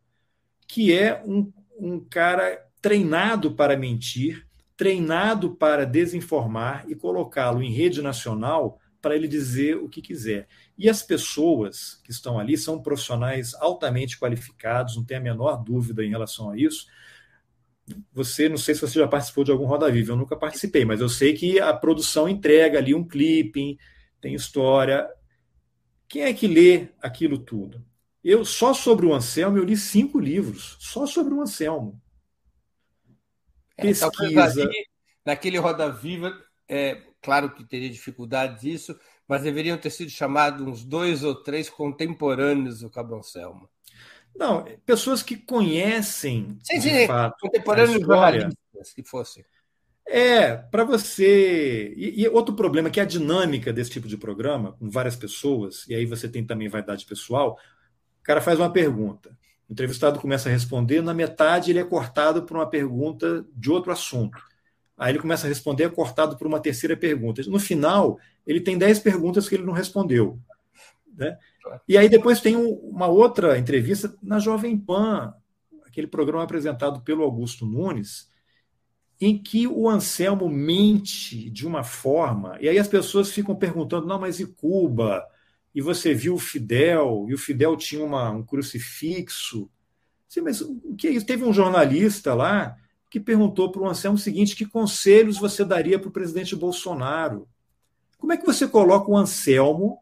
que é um, um cara treinado para mentir, treinado para desinformar e colocá-lo em rede nacional para ele dizer o que quiser. E as pessoas que estão ali são profissionais altamente qualificados, não tem a menor dúvida em relação a isso. Você, não sei se você já participou de algum Roda Viva, eu nunca participei, mas eu sei que a produção entrega ali um clipping, tem história. Quem é que lê aquilo tudo? Eu só sobre o Anselmo eu li cinco livros, só sobre o Anselmo. É, talvez ali, naquele Roda Viva, é claro que teria dificuldade disso, mas deveriam ter sido chamados uns dois ou três contemporâneos do Cabo Anselmo. Não, pessoas que conhecem sim, de sim, fato contemporâneos jornalistas que fossem. É, para você. E, e, outro problema é que a dinâmica desse tipo de programa, com várias pessoas, e aí você tem também vaidade pessoal, o cara faz uma pergunta. O entrevistado começa a responder, na metade ele é cortado por uma pergunta de outro assunto. Aí ele começa a responder, é cortado por uma terceira pergunta. No final, ele tem dez perguntas que ele não respondeu. Né? E aí depois tem uma outra entrevista na Jovem Pan, aquele programa apresentado pelo Augusto Nunes, em que o Anselmo mente de uma forma, e aí as pessoas ficam perguntando: não, mas e Cuba? E você viu o Fidel, e o Fidel tinha uma, um crucifixo. Sim, mas o que é isso? Teve um jornalista lá que perguntou para o Anselmo o seguinte: que conselhos você daria para o presidente Bolsonaro? Como é que você coloca o Anselmo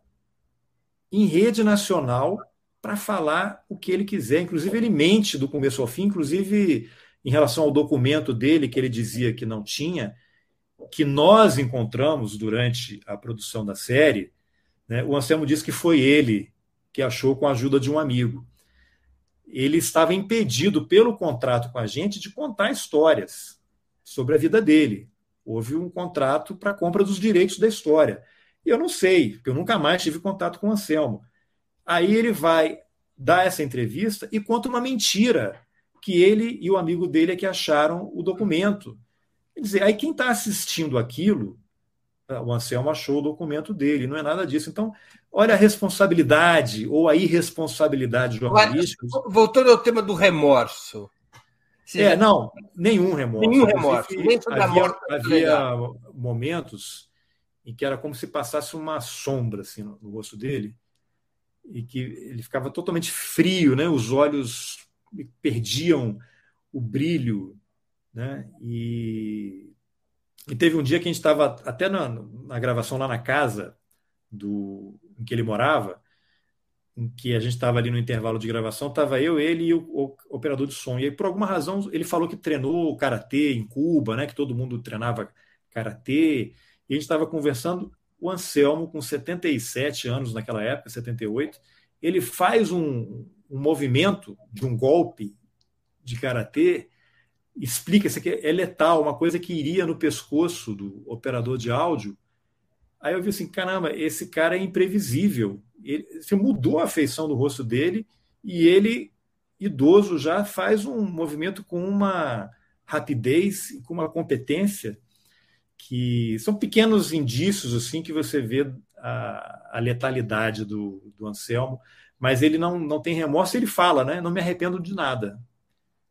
em rede nacional para falar o que ele quiser. Inclusive, ele mente do começo ao fim, inclusive em relação ao documento dele que ele dizia que não tinha, que nós encontramos durante a produção da série. Né? O Anselmo disse que foi ele que achou com a ajuda de um amigo. Ele estava impedido pelo contrato com a gente de contar histórias sobre a vida dele. Houve um contrato para compra dos direitos da história. E eu não sei, porque eu nunca mais tive contato com o Anselmo. Aí ele vai dar essa entrevista e conta uma mentira que ele e o amigo dele é que acharam o documento. Quer dizer, aí quem está assistindo aquilo, o Anselmo achou o documento dele, não é nada disso. Então, olha a responsabilidade ou a irresponsabilidade jornalística. Voltando ao tema do remorso. É, não, nenhum remorso. Nenhum remorso. Nem havia, havia momentos em que era como se passasse uma sombra assim, no, no rosto dele e que ele ficava totalmente frio, né? Os olhos perdiam o brilho, né? E, e teve um dia que a gente estava até na, na, gravação lá na casa do em que ele morava, em que a gente estava ali no intervalo de gravação, estava eu, ele e o, o, operador de som. E aí, por alguma razão, ele falou que treinou karatê em Cuba, né? Que todo mundo treinava karatê. E a gente estava conversando o Anselmo, com 77 anos naquela época, 78, ele faz um, um movimento de um golpe de karatê, explica isso aqui é letal, uma coisa que iria no pescoço do operador de áudio. Aí eu vi assim, caramba, esse cara é imprevisível. Ele, você mudou a feição do rosto dele e ele, idoso, já faz um movimento com uma rapidez e com uma competência que são pequenos indícios assim que você vê a, a letalidade do, do, Anselmo, mas ele não, não tem remorso, ele fala, né? Não me arrependo de nada.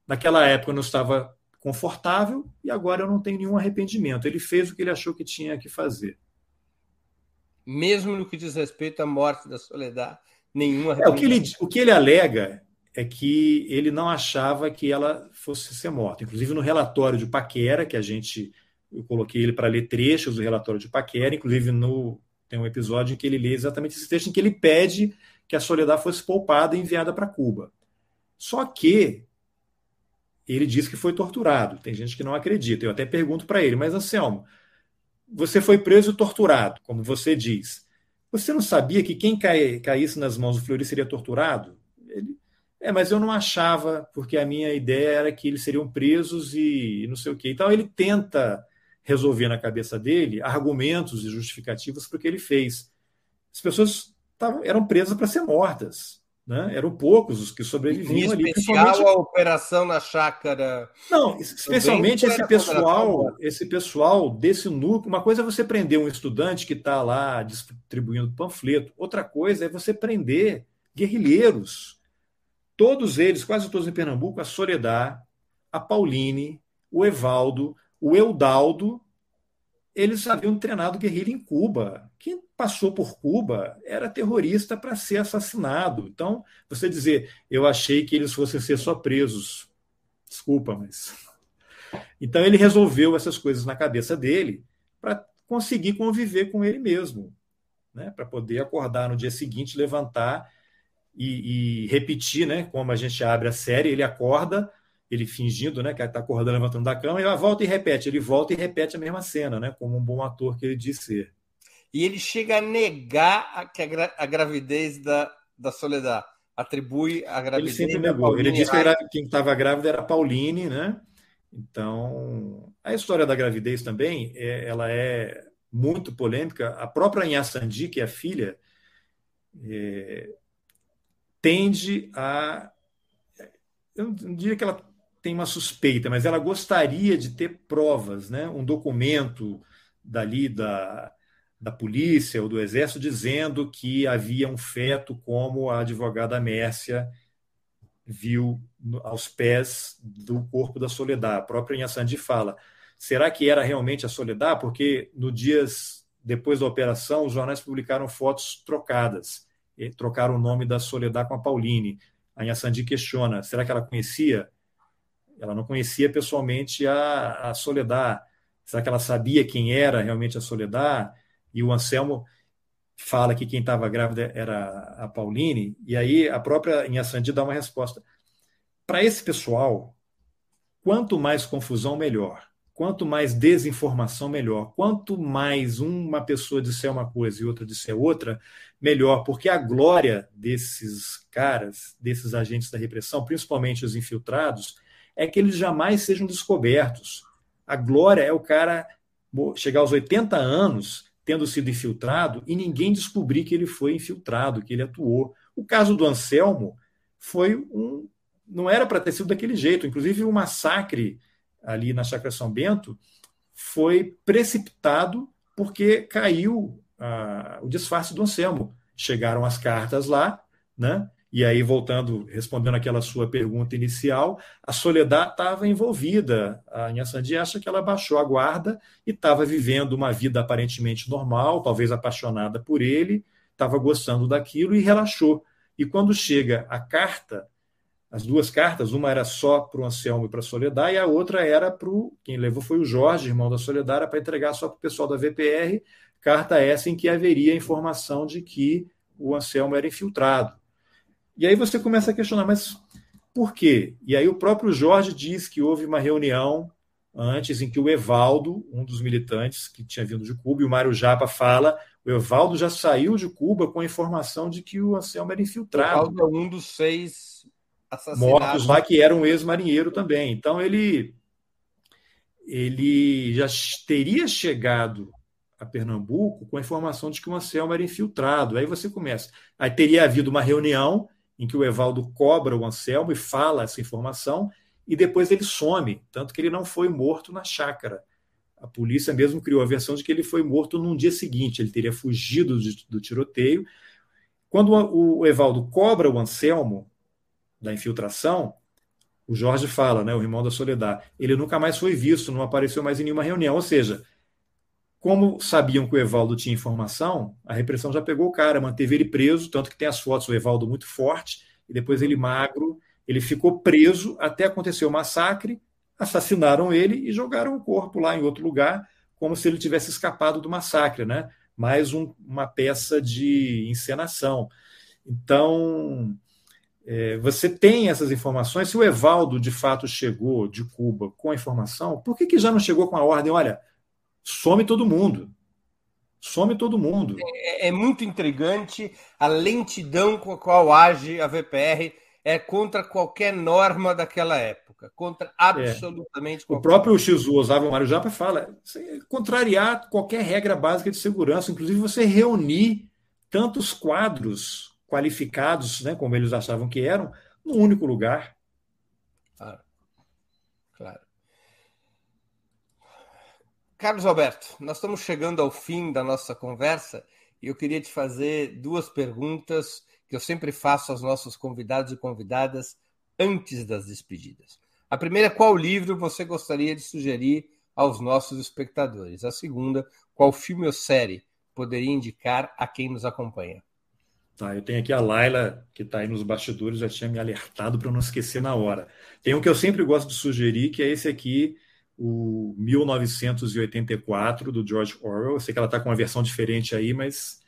Naquela época eu não estava confortável e agora eu não tenho nenhum arrependimento. Ele fez o que ele achou que tinha que fazer. Mesmo no que diz respeito à morte da Soledad, nenhum arrependimento. É, o, que ele, o que ele alega é que ele não achava que ela fosse ser morta. Inclusive no relatório de Paquera, que a gente eu coloquei ele para ler trechos do relatório de Paquera, inclusive no, tem um episódio em que ele lê exatamente esse trecho em que ele pede que a Soledad fosse poupada e enviada para Cuba. Só que ele diz que foi torturado. Tem gente que não acredita. Eu até pergunto para ele, mas Anselmo, você foi preso e torturado, como você diz. Você não sabia que quem cai, caísse nas mãos do Fleury seria torturado? Ele, é, mas eu não achava, porque a minha ideia era que eles seriam presos e não sei o quê. Então ele tenta resolver na cabeça dele argumentos e justificativas para o que ele fez. As pessoas tavam, eram presas para ser mortas. Né? Eram poucos os que sobreviviam em especial ali. a operação na chácara. Não, especialmente esse pessoal, esse pessoal desse núcleo. Uma coisa é você prender um estudante que está lá distribuindo panfleto. Outra coisa é você prender guerrilheiros. Todos eles, quase todos em Pernambuco, a Soledad, a Pauline, o Evaldo, o Eudaldo, eles haviam treinado guerrilha em Cuba. Quem passou por Cuba era terrorista para ser assassinado. Então, você dizer, eu achei que eles fossem ser só presos. Desculpa, mas. Então, ele resolveu essas coisas na cabeça dele para conseguir conviver com ele mesmo, né? para poder acordar no dia seguinte, levantar e, e repetir, né? como a gente abre a série, ele acorda ele fingindo, né, que está acordando, levantando da cama, e ela volta e repete, ele volta e repete a mesma cena, né, como um bom ator que ele diz ser. E ele chega a negar a, que a, gra a gravidez da, da Soledad, atribui a gravidez. Ele sempre negou. Ele disse que quem estava grávida era a Pauline, né? Então, a história da gravidez também, é, ela é muito polêmica. A própria Inhaçandi, que é a filha, é, tende a eu não diria que ela tem uma suspeita, mas ela gostaria de ter provas, né? um documento dali da, da polícia ou do exército dizendo que havia um feto como a advogada Mércia viu aos pés do corpo da Soledad. A própria Inhaçandi fala, será que era realmente a Soledad? Porque no dias depois da operação, os jornais publicaram fotos trocadas, trocaram o nome da Soledad com a Pauline. A Inhaçandi questiona, será que ela conhecia ela não conhecia pessoalmente a, a Soledad. Será que ela sabia quem era realmente a Soledad? E o Anselmo fala que quem estava grávida era a Pauline, e aí a própria Inha Sandi dá uma resposta. Para esse pessoal, quanto mais confusão, melhor. Quanto mais desinformação, melhor. Quanto mais uma pessoa disser uma coisa e outra disser outra, melhor. Porque a glória desses caras, desses agentes da repressão, principalmente os infiltrados, é que eles jamais sejam descobertos. A glória é o cara chegar aos 80 anos tendo sido infiltrado e ninguém descobrir que ele foi infiltrado, que ele atuou. O caso do Anselmo foi um. Não era para ter sido daquele jeito. Inclusive, o massacre ali na Chácara São Bento foi precipitado porque caiu ah, o disfarce do Anselmo. Chegaram as cartas lá, né? E aí, voltando, respondendo aquela sua pergunta inicial, a Soledad estava envolvida. A Inha Sandi acha que ela baixou a guarda e estava vivendo uma vida aparentemente normal, talvez apaixonada por ele, estava gostando daquilo e relaxou. E quando chega a carta, as duas cartas, uma era só para o Anselmo e para a Soledad, e a outra era para o. Quem levou foi o Jorge, irmão da Soledad, para entregar só para o pessoal da VPR. Carta essa em que haveria informação de que o Anselmo era infiltrado. E aí você começa a questionar, mas por quê? E aí o próprio Jorge diz que houve uma reunião antes em que o Evaldo, um dos militantes que tinha vindo de Cuba, e o Mário Japa fala, o Evaldo já saiu de Cuba com a informação de que o Anselmo era infiltrado. O Evaldo é um dos seis assassinados. Mortos lá, que era um ex-marinheiro também. Então ele, ele já teria chegado a Pernambuco com a informação de que o Anselmo era infiltrado. Aí você começa. Aí teria havido uma reunião em que o Evaldo cobra o Anselmo e fala essa informação, e depois ele some, tanto que ele não foi morto na chácara. A polícia mesmo criou a versão de que ele foi morto num dia seguinte, ele teria fugido do tiroteio. Quando o Evaldo cobra o Anselmo da infiltração, o Jorge fala, né, o irmão da Soledad, ele nunca mais foi visto, não apareceu mais em nenhuma reunião. Ou seja, como sabiam que o Evaldo tinha informação, a repressão já pegou o cara, manteve ele preso, tanto que tem as fotos do Evaldo muito forte, e depois ele magro, ele ficou preso até acontecer o massacre, assassinaram ele e jogaram o corpo lá em outro lugar, como se ele tivesse escapado do massacre, né? Mais um, uma peça de encenação. Então, é, você tem essas informações. Se o Evaldo de fato chegou de Cuba com a informação, por que, que já não chegou com a ordem? Olha, some todo mundo. Some todo mundo. É, é, muito intrigante a lentidão com a qual age a VPR é contra qualquer norma daquela época, contra absolutamente é. qualquer. O próprio Xizu Osávio Mário Japa fala contrariar qualquer regra básica de segurança, inclusive você reunir tantos quadros qualificados, né, como eles achavam que eram, num único lugar. Claro. Claro. Carlos Alberto, nós estamos chegando ao fim da nossa conversa e eu queria te fazer duas perguntas que eu sempre faço aos nossos convidados e convidadas antes das despedidas. A primeira é qual livro você gostaria de sugerir aos nossos espectadores? A segunda, qual filme ou série poderia indicar a quem nos acompanha? Tá, eu tenho aqui a Laila, que está aí nos bastidores, já tinha me alertado para não esquecer na hora. Tem um que eu sempre gosto de sugerir, que é esse aqui, o 1984 do George Orwell. Eu sei que ela está com uma versão diferente aí, mas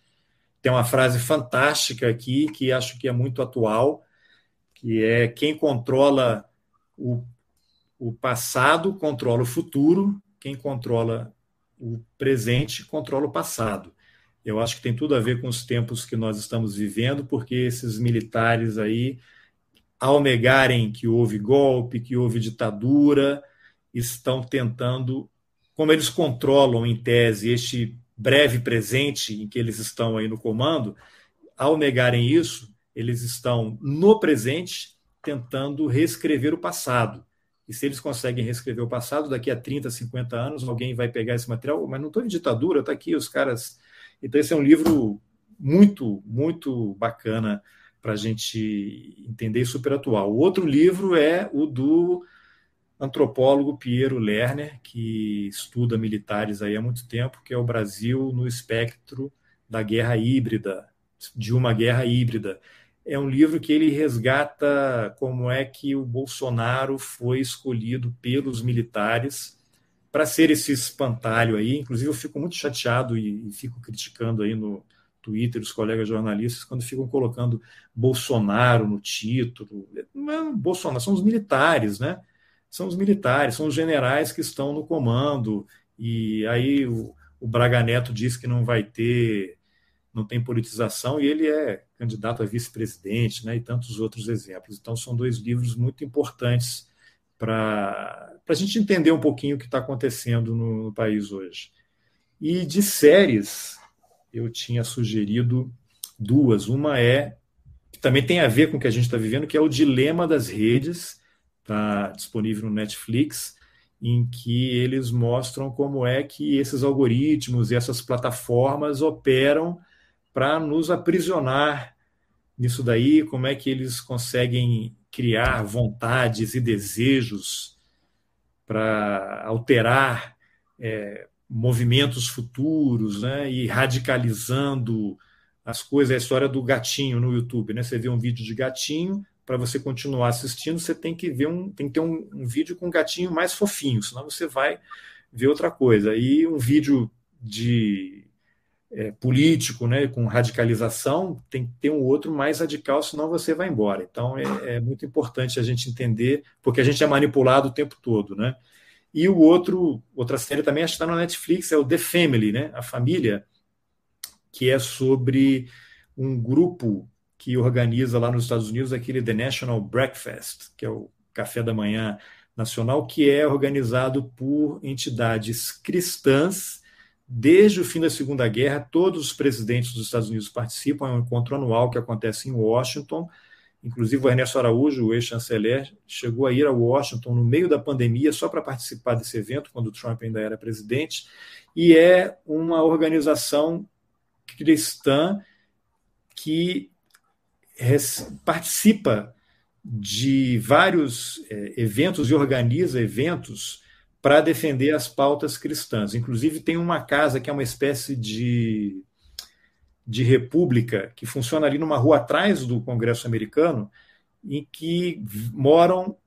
tem uma frase fantástica aqui que acho que é muito atual, que é quem controla o, o passado controla o futuro, quem controla o presente controla o passado. Eu acho que tem tudo a ver com os tempos que nós estamos vivendo, porque esses militares aí, ao negarem que houve golpe, que houve ditadura, estão tentando, como eles controlam em tese este breve presente em que eles estão aí no comando, ao negarem isso, eles estão no presente tentando reescrever o passado. E se eles conseguem reescrever o passado, daqui a 30, 50 anos, alguém vai pegar esse material, mas não estou em ditadura, está aqui os caras. Então, esse é um livro muito, muito bacana para a gente entender e super atual. O outro livro é o do antropólogo Piero Lerner, que estuda militares aí há muito tempo, que é o Brasil no espectro da guerra híbrida, de uma guerra híbrida. É um livro que ele resgata como é que o Bolsonaro foi escolhido pelos militares para ser esse espantalho aí. Inclusive, eu fico muito chateado e, e fico criticando aí no, Twitter os colegas jornalistas quando ficam colocando Bolsonaro no título. Não é Bolsonaro, são os militares, né? São os militares, são os generais que estão no comando. E aí o, o Braga Neto diz que não vai ter, não tem politização, e ele é candidato a vice-presidente, né? E tantos outros exemplos. Então são dois livros muito importantes para a gente entender um pouquinho o que está acontecendo no, no país hoje. E de séries, eu tinha sugerido duas. Uma é que também tem a ver com o que a gente está vivendo, que é o dilema das redes, está disponível no Netflix, em que eles mostram como é que esses algoritmos e essas plataformas operam para nos aprisionar nisso daí, como é que eles conseguem criar vontades e desejos para alterar é, movimentos futuros, né, e radicalizando as coisas, a história do gatinho no YouTube, né? Você vê um vídeo de gatinho, para você continuar assistindo, você tem que ver um, tem que ter um, um, vídeo com um gatinho mais fofinho, senão você vai ver outra coisa. E um vídeo de é, político, né, com radicalização, tem que ter um outro mais radical, senão você vai embora. Então é, é muito importante a gente entender, porque a gente é manipulado o tempo todo, né? E o outro, outra série também está no Netflix, é o The Family, né? A família, que é sobre um grupo que organiza lá nos Estados Unidos aquele The National Breakfast, que é o café da manhã nacional, que é organizado por entidades cristãs. Desde o fim da Segunda Guerra, todos os presidentes dos Estados Unidos participam, é um encontro anual que acontece em Washington, Inclusive, o Ernesto Araújo, o ex-chanceler, chegou a ir a Washington no meio da pandemia só para participar desse evento, quando o Trump ainda era presidente, e é uma organização cristã que participa de vários é, eventos e organiza eventos para defender as pautas cristãs. Inclusive, tem uma casa que é uma espécie de de república que funciona ali numa rua atrás do Congresso americano, em que moram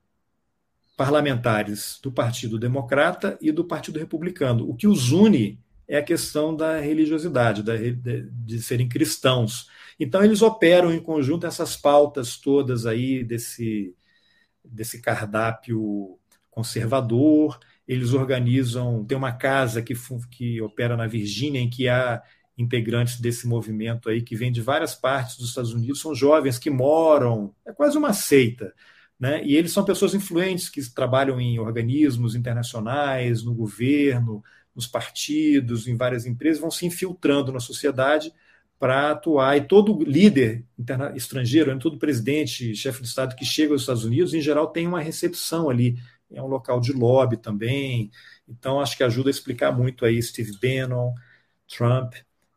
parlamentares do Partido Democrata e do Partido Republicano. O que os une é a questão da religiosidade, da, de, de serem cristãos. Então, eles operam em conjunto essas pautas todas aí desse, desse cardápio conservador. Eles organizam, tem uma casa que, que opera na Virgínia, em que há integrantes desse movimento aí que vem de várias partes dos Estados Unidos, são jovens que moram, é quase uma seita, né? E eles são pessoas influentes que trabalham em organismos internacionais, no governo, nos partidos, em várias empresas, vão se infiltrando na sociedade para atuar. E todo líder estrangeiro, né, todo presidente, chefe de Estado que chega aos Estados Unidos, em geral, tem uma recepção ali. É um local de lobby também. Então, acho que ajuda a explicar muito aí Steve Bannon, Trump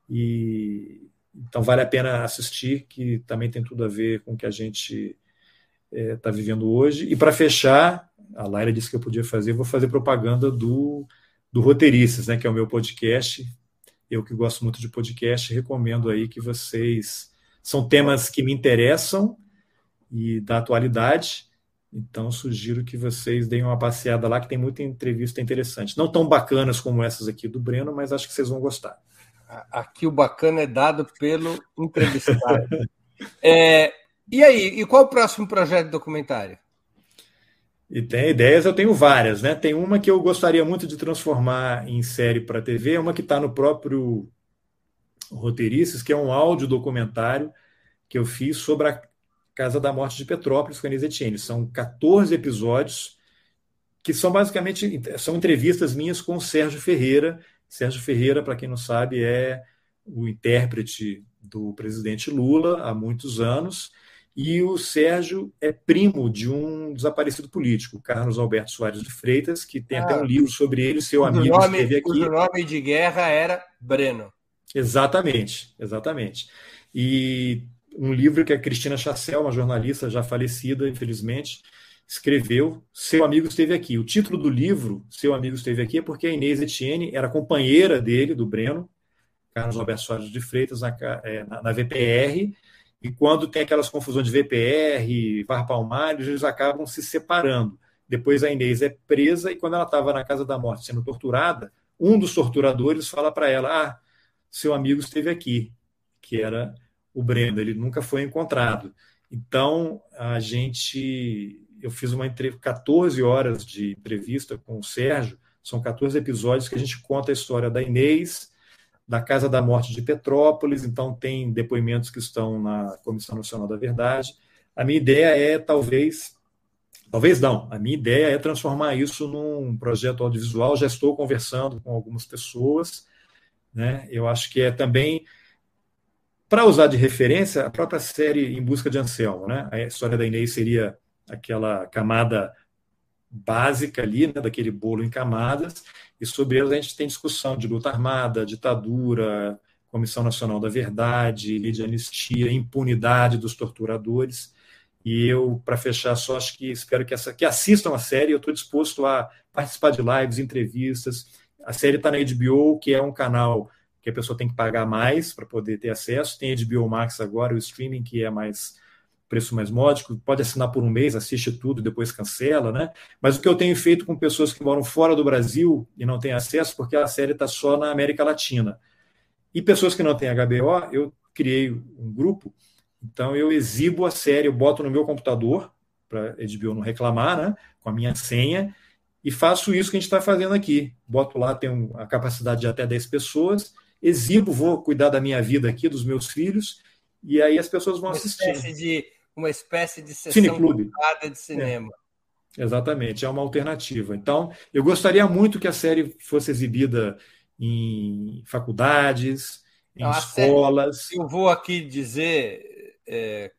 e então vale a pena assistir, que também tem tudo a ver com o que a gente está é, tá vivendo hoje. E para fechar, a Laira disse que eu podia fazer, vou fazer propaganda do, do Roteiristas, né, que é o meu podcast. Eu que gosto muito de podcast, recomendo aí que vocês. São temas que me interessam e da atualidade. Então, sugiro que vocês deem uma passeada lá, que tem muita entrevista interessante. Não tão bacanas como essas aqui do Breno, mas acho que vocês vão gostar. Aqui o bacana é dado pelo entrevistado. é, e aí, e qual o próximo projeto documentário? E tem ideias, eu tenho várias, né? Tem uma que eu gostaria muito de transformar em série para TV, uma que está no próprio Roteirices, que é um áudio documentário que eu fiz sobre a Casa da Morte de Petrópolis com a Anise Etienne. São 14 episódios que são basicamente são entrevistas minhas com o Sérgio Ferreira, Sérgio Ferreira, para quem não sabe, é o intérprete do presidente Lula há muitos anos, e o Sérgio é primo de um desaparecido político, Carlos Alberto Soares de Freitas, que tem ah, até um livro sobre ele, seu amigo nome, esteve aqui. O nome de guerra era Breno. Exatamente, exatamente. E um livro que a Cristina Chassel, uma jornalista já falecida, infelizmente, escreveu Seu Amigo Esteve Aqui. O título do livro, Seu Amigo Esteve Aqui, é porque a Inês Etienne era companheira dele, do Breno, Carlos Alberto Soares de Freitas, na, é, na, na VPR, e quando tem aquelas confusões de VPR, VAR Palmares, eles acabam se separando. Depois a Inês é presa e quando ela estava na casa da morte sendo torturada, um dos torturadores fala para ela: Ah, seu amigo esteve aqui que era o Breno. Ele nunca foi encontrado. Então, a gente. Eu fiz uma 14 horas de entrevista com o Sérgio, são 14 episódios que a gente conta a história da Inês, da Casa da Morte de Petrópolis, então tem depoimentos que estão na Comissão Nacional da Verdade. A minha ideia é, talvez, talvez não, a minha ideia é transformar isso num projeto audiovisual. Já estou conversando com algumas pessoas, né? Eu acho que é também para usar de referência, a própria série Em Busca de Anselmo, né? A história da Inês seria aquela camada básica ali, né, daquele bolo em camadas, e sobre elas a gente tem discussão de luta armada, ditadura, Comissão Nacional da Verdade, lei de anistia, impunidade dos torturadores. E eu, para fechar, só acho que espero que, essa, que assistam a série. Eu estou disposto a participar de lives, entrevistas. A série está na HBO, que é um canal que a pessoa tem que pagar mais para poder ter acesso. Tem HBO Max agora, o streaming, que é mais preço mais módico, pode assinar por um mês, assiste tudo, depois cancela, né? Mas o que eu tenho feito com pessoas que moram fora do Brasil e não têm acesso, porque a série está só na América Latina. E pessoas que não têm HBO, eu criei um grupo, então eu exibo a série, eu boto no meu computador, para a HBO não reclamar, né? Com a minha senha, e faço isso que a gente está fazendo aqui. Boto lá, tem a capacidade de até 10 pessoas, exibo, vou cuidar da minha vida aqui, dos meus filhos, e aí as pessoas vão uma assistir. Espécie de, uma espécie de sessão Cineclube. de cinema. É. Exatamente, é uma alternativa. Então, eu gostaria muito que a série fosse exibida em faculdades, em Não, a escolas. Série, eu vou aqui dizer, é,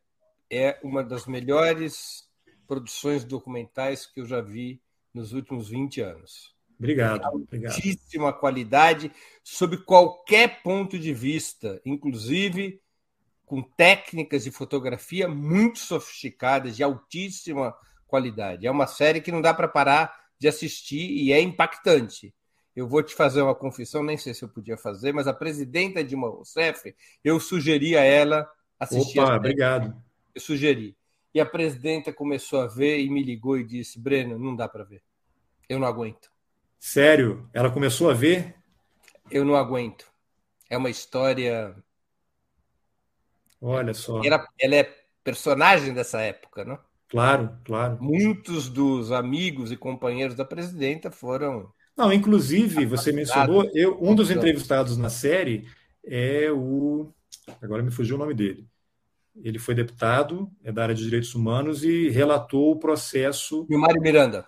é uma das melhores produções documentais que eu já vi nos últimos 20 anos. Obrigado. obrigado. Altíssima qualidade, sob qualquer ponto de vista, inclusive com técnicas de fotografia muito sofisticadas, de altíssima qualidade. É uma série que não dá para parar de assistir e é impactante. Eu vou te fazer uma confissão, nem sei se eu podia fazer, mas a presidenta Dilma Rousseff, eu sugeri a ela assistir. Opa, obrigado. Eu sugeri. E a presidenta começou a ver e me ligou e disse: Breno, não dá para ver. Eu não aguento. Sério? Ela começou a ver? Eu não aguento. É uma história. Olha só. Ela, ela é personagem dessa época, não? Claro, claro. Muitos dos amigos e companheiros da presidenta foram. Não, inclusive, você mencionou, eu, um dos entrevistados na série é o. Agora me fugiu o nome dele. Ele foi deputado, é da área de direitos humanos e relatou o processo. Nilmário Miranda.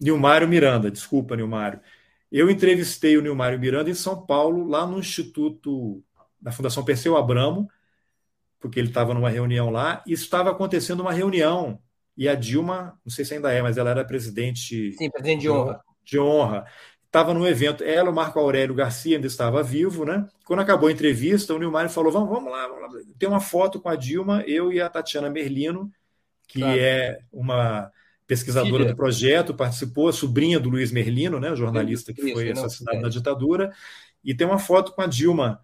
Nilmário Miranda, desculpa, Nilmário. Eu entrevistei o Nilmário Miranda em São Paulo, lá no Instituto da Fundação Perseu Abramo, porque ele estava numa reunião lá, e estava acontecendo uma reunião. E a Dilma, não sei se ainda é, mas ela era presidente. Sim, presidente de honra. De honra. Estava no evento, ela, o Marco Aurélio Garcia ainda estava vivo, né? Quando acabou a entrevista, o Nilmário falou: vamos, vamos lá, vamos lá. Tem uma foto com a Dilma, eu e a Tatiana Merlino, que claro. é uma pesquisadora Filha. do projeto, participou, a sobrinha do Luiz Merlino, né, o jornalista que foi assassinado na ditadura, e tem uma foto com a Dilma.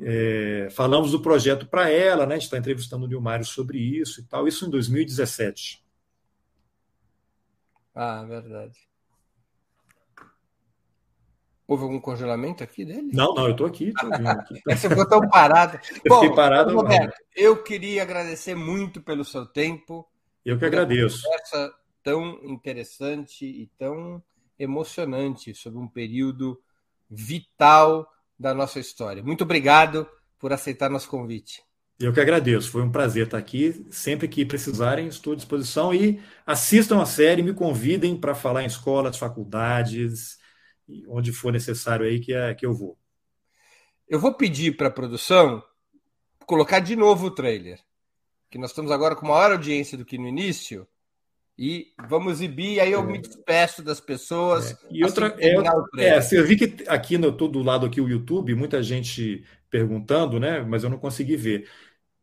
É, falamos do projeto para ela, né, a gente está entrevistando o Nilmário sobre isso e tal, isso em 2017. Ah, verdade. Houve algum congelamento aqui dele? Não, não, eu estou aqui, ouvindo aqui. Você ficou tão parado. Eu Bom, parado. Roberto, eu queria agradecer muito pelo seu tempo. Eu que agradeço. Conversa tão interessante e tão emocionante sobre um período vital da nossa história. Muito obrigado por aceitar nosso convite. Eu que agradeço, foi um prazer estar aqui. Sempre que precisarem, estou à disposição e assistam a série, me convidem para falar em escolas, faculdades, onde for necessário aí que, é, que eu vou. Eu vou pedir para a produção colocar de novo o trailer, que nós estamos agora com maior audiência do que no início, e vamos exibir, aí eu é. me despeço das pessoas. É. E outra, é, é, assim, eu vi que aqui no todo lado aqui o YouTube, muita gente perguntando, né? Mas eu não consegui ver.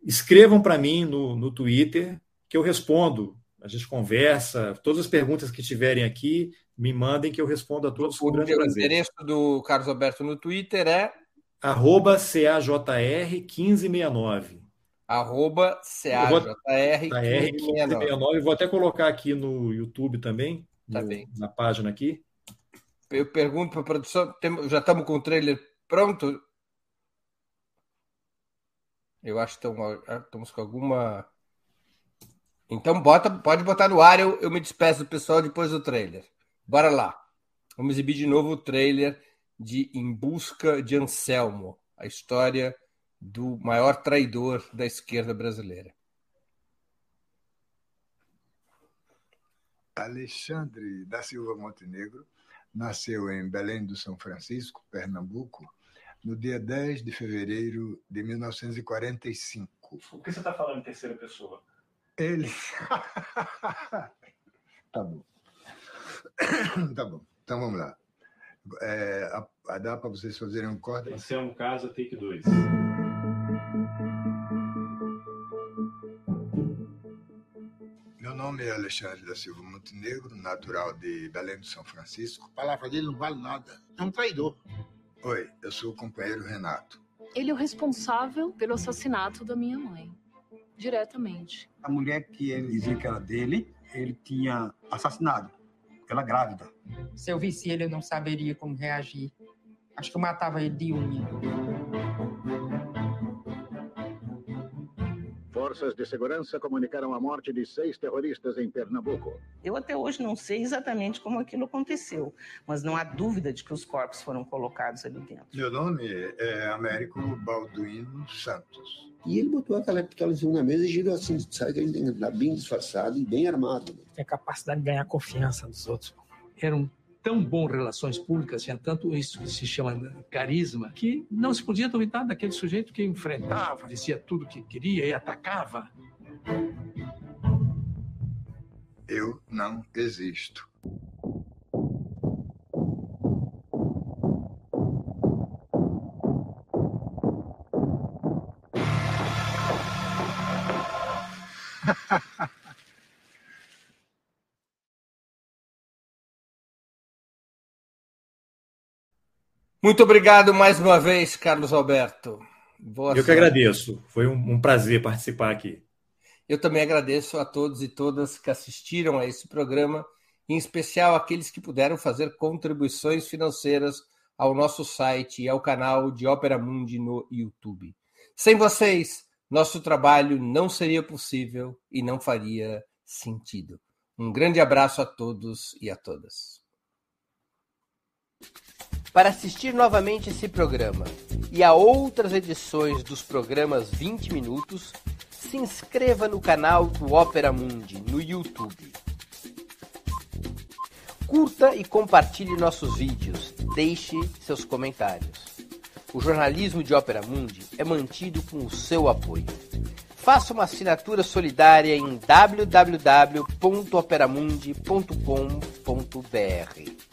Escrevam para mim no, no Twitter que eu respondo. A gente conversa, todas as perguntas que tiverem aqui, me mandem que eu respondo a todos com o grande prazer. O endereço do Carlos Alberto no Twitter é arroba CAJR1569 arroba CAJR1569. Vou até colocar aqui no YouTube também, tá no, na página aqui. Eu pergunto para a produção, já estamos com o trailer pronto? Eu acho que estamos com alguma. Então bota, pode botar no ar, eu, eu me despeço do pessoal depois do trailer. Bora lá. Vamos exibir de novo o trailer de Em Busca de Anselmo, a história do maior traidor da esquerda brasileira. Alexandre da Silva Montenegro nasceu em Belém do São Francisco, Pernambuco, no dia 10 de fevereiro de 1945. Por que você está falando em terceira pessoa? Ele. tá bom. tá bom. Então vamos lá. É, a, a dá para vocês fazerem um corte? um Casa, take 2. Nome é Alexandre da Silva Montenegro, natural de Belém do São Francisco. A palavra dele não vale nada. É um traidor. Oi, eu sou o companheiro Renato. Ele é o responsável pelo assassinato da minha mãe. Diretamente. A mulher que ele dizia que era dele, ele tinha assassinado. Ela grávida. Se eu visse ele, eu não saberia como reagir. Acho que eu matava ele de unha. Forças de segurança comunicaram a morte de seis terroristas em Pernambuco. Eu até hoje não sei exatamente como aquilo aconteceu, mas não há dúvida de que os corpos foram colocados ali dentro. Meu nome é Américo Balduino Santos. E ele botou aquela pistola na mesa e girou assim, sabe que ele tá bem disfarçado e bem armado. Tem a capacidade de ganhar confiança dos outros. Eram tão bom relações públicas, tinha tanto isso que se chama carisma, que não se podia duvidar daquele sujeito que enfrentava, dizia tudo que queria e atacava. Eu não existo. Muito obrigado mais uma vez, Carlos Alberto. Boa Eu sorte. que agradeço. Foi um, um prazer participar aqui. Eu também agradeço a todos e todas que assistiram a esse programa, em especial aqueles que puderam fazer contribuições financeiras ao nosso site e ao canal de Ópera Mundi no YouTube. Sem vocês, nosso trabalho não seria possível e não faria sentido. Um grande abraço a todos e a todas. Para assistir novamente esse programa e a outras edições dos programas 20 Minutos, se inscreva no canal do Opera Mundi no YouTube. Curta e compartilhe nossos vídeos, deixe seus comentários. O jornalismo de Opera Mundi é mantido com o seu apoio. Faça uma assinatura solidária em www.operamundi.com.br.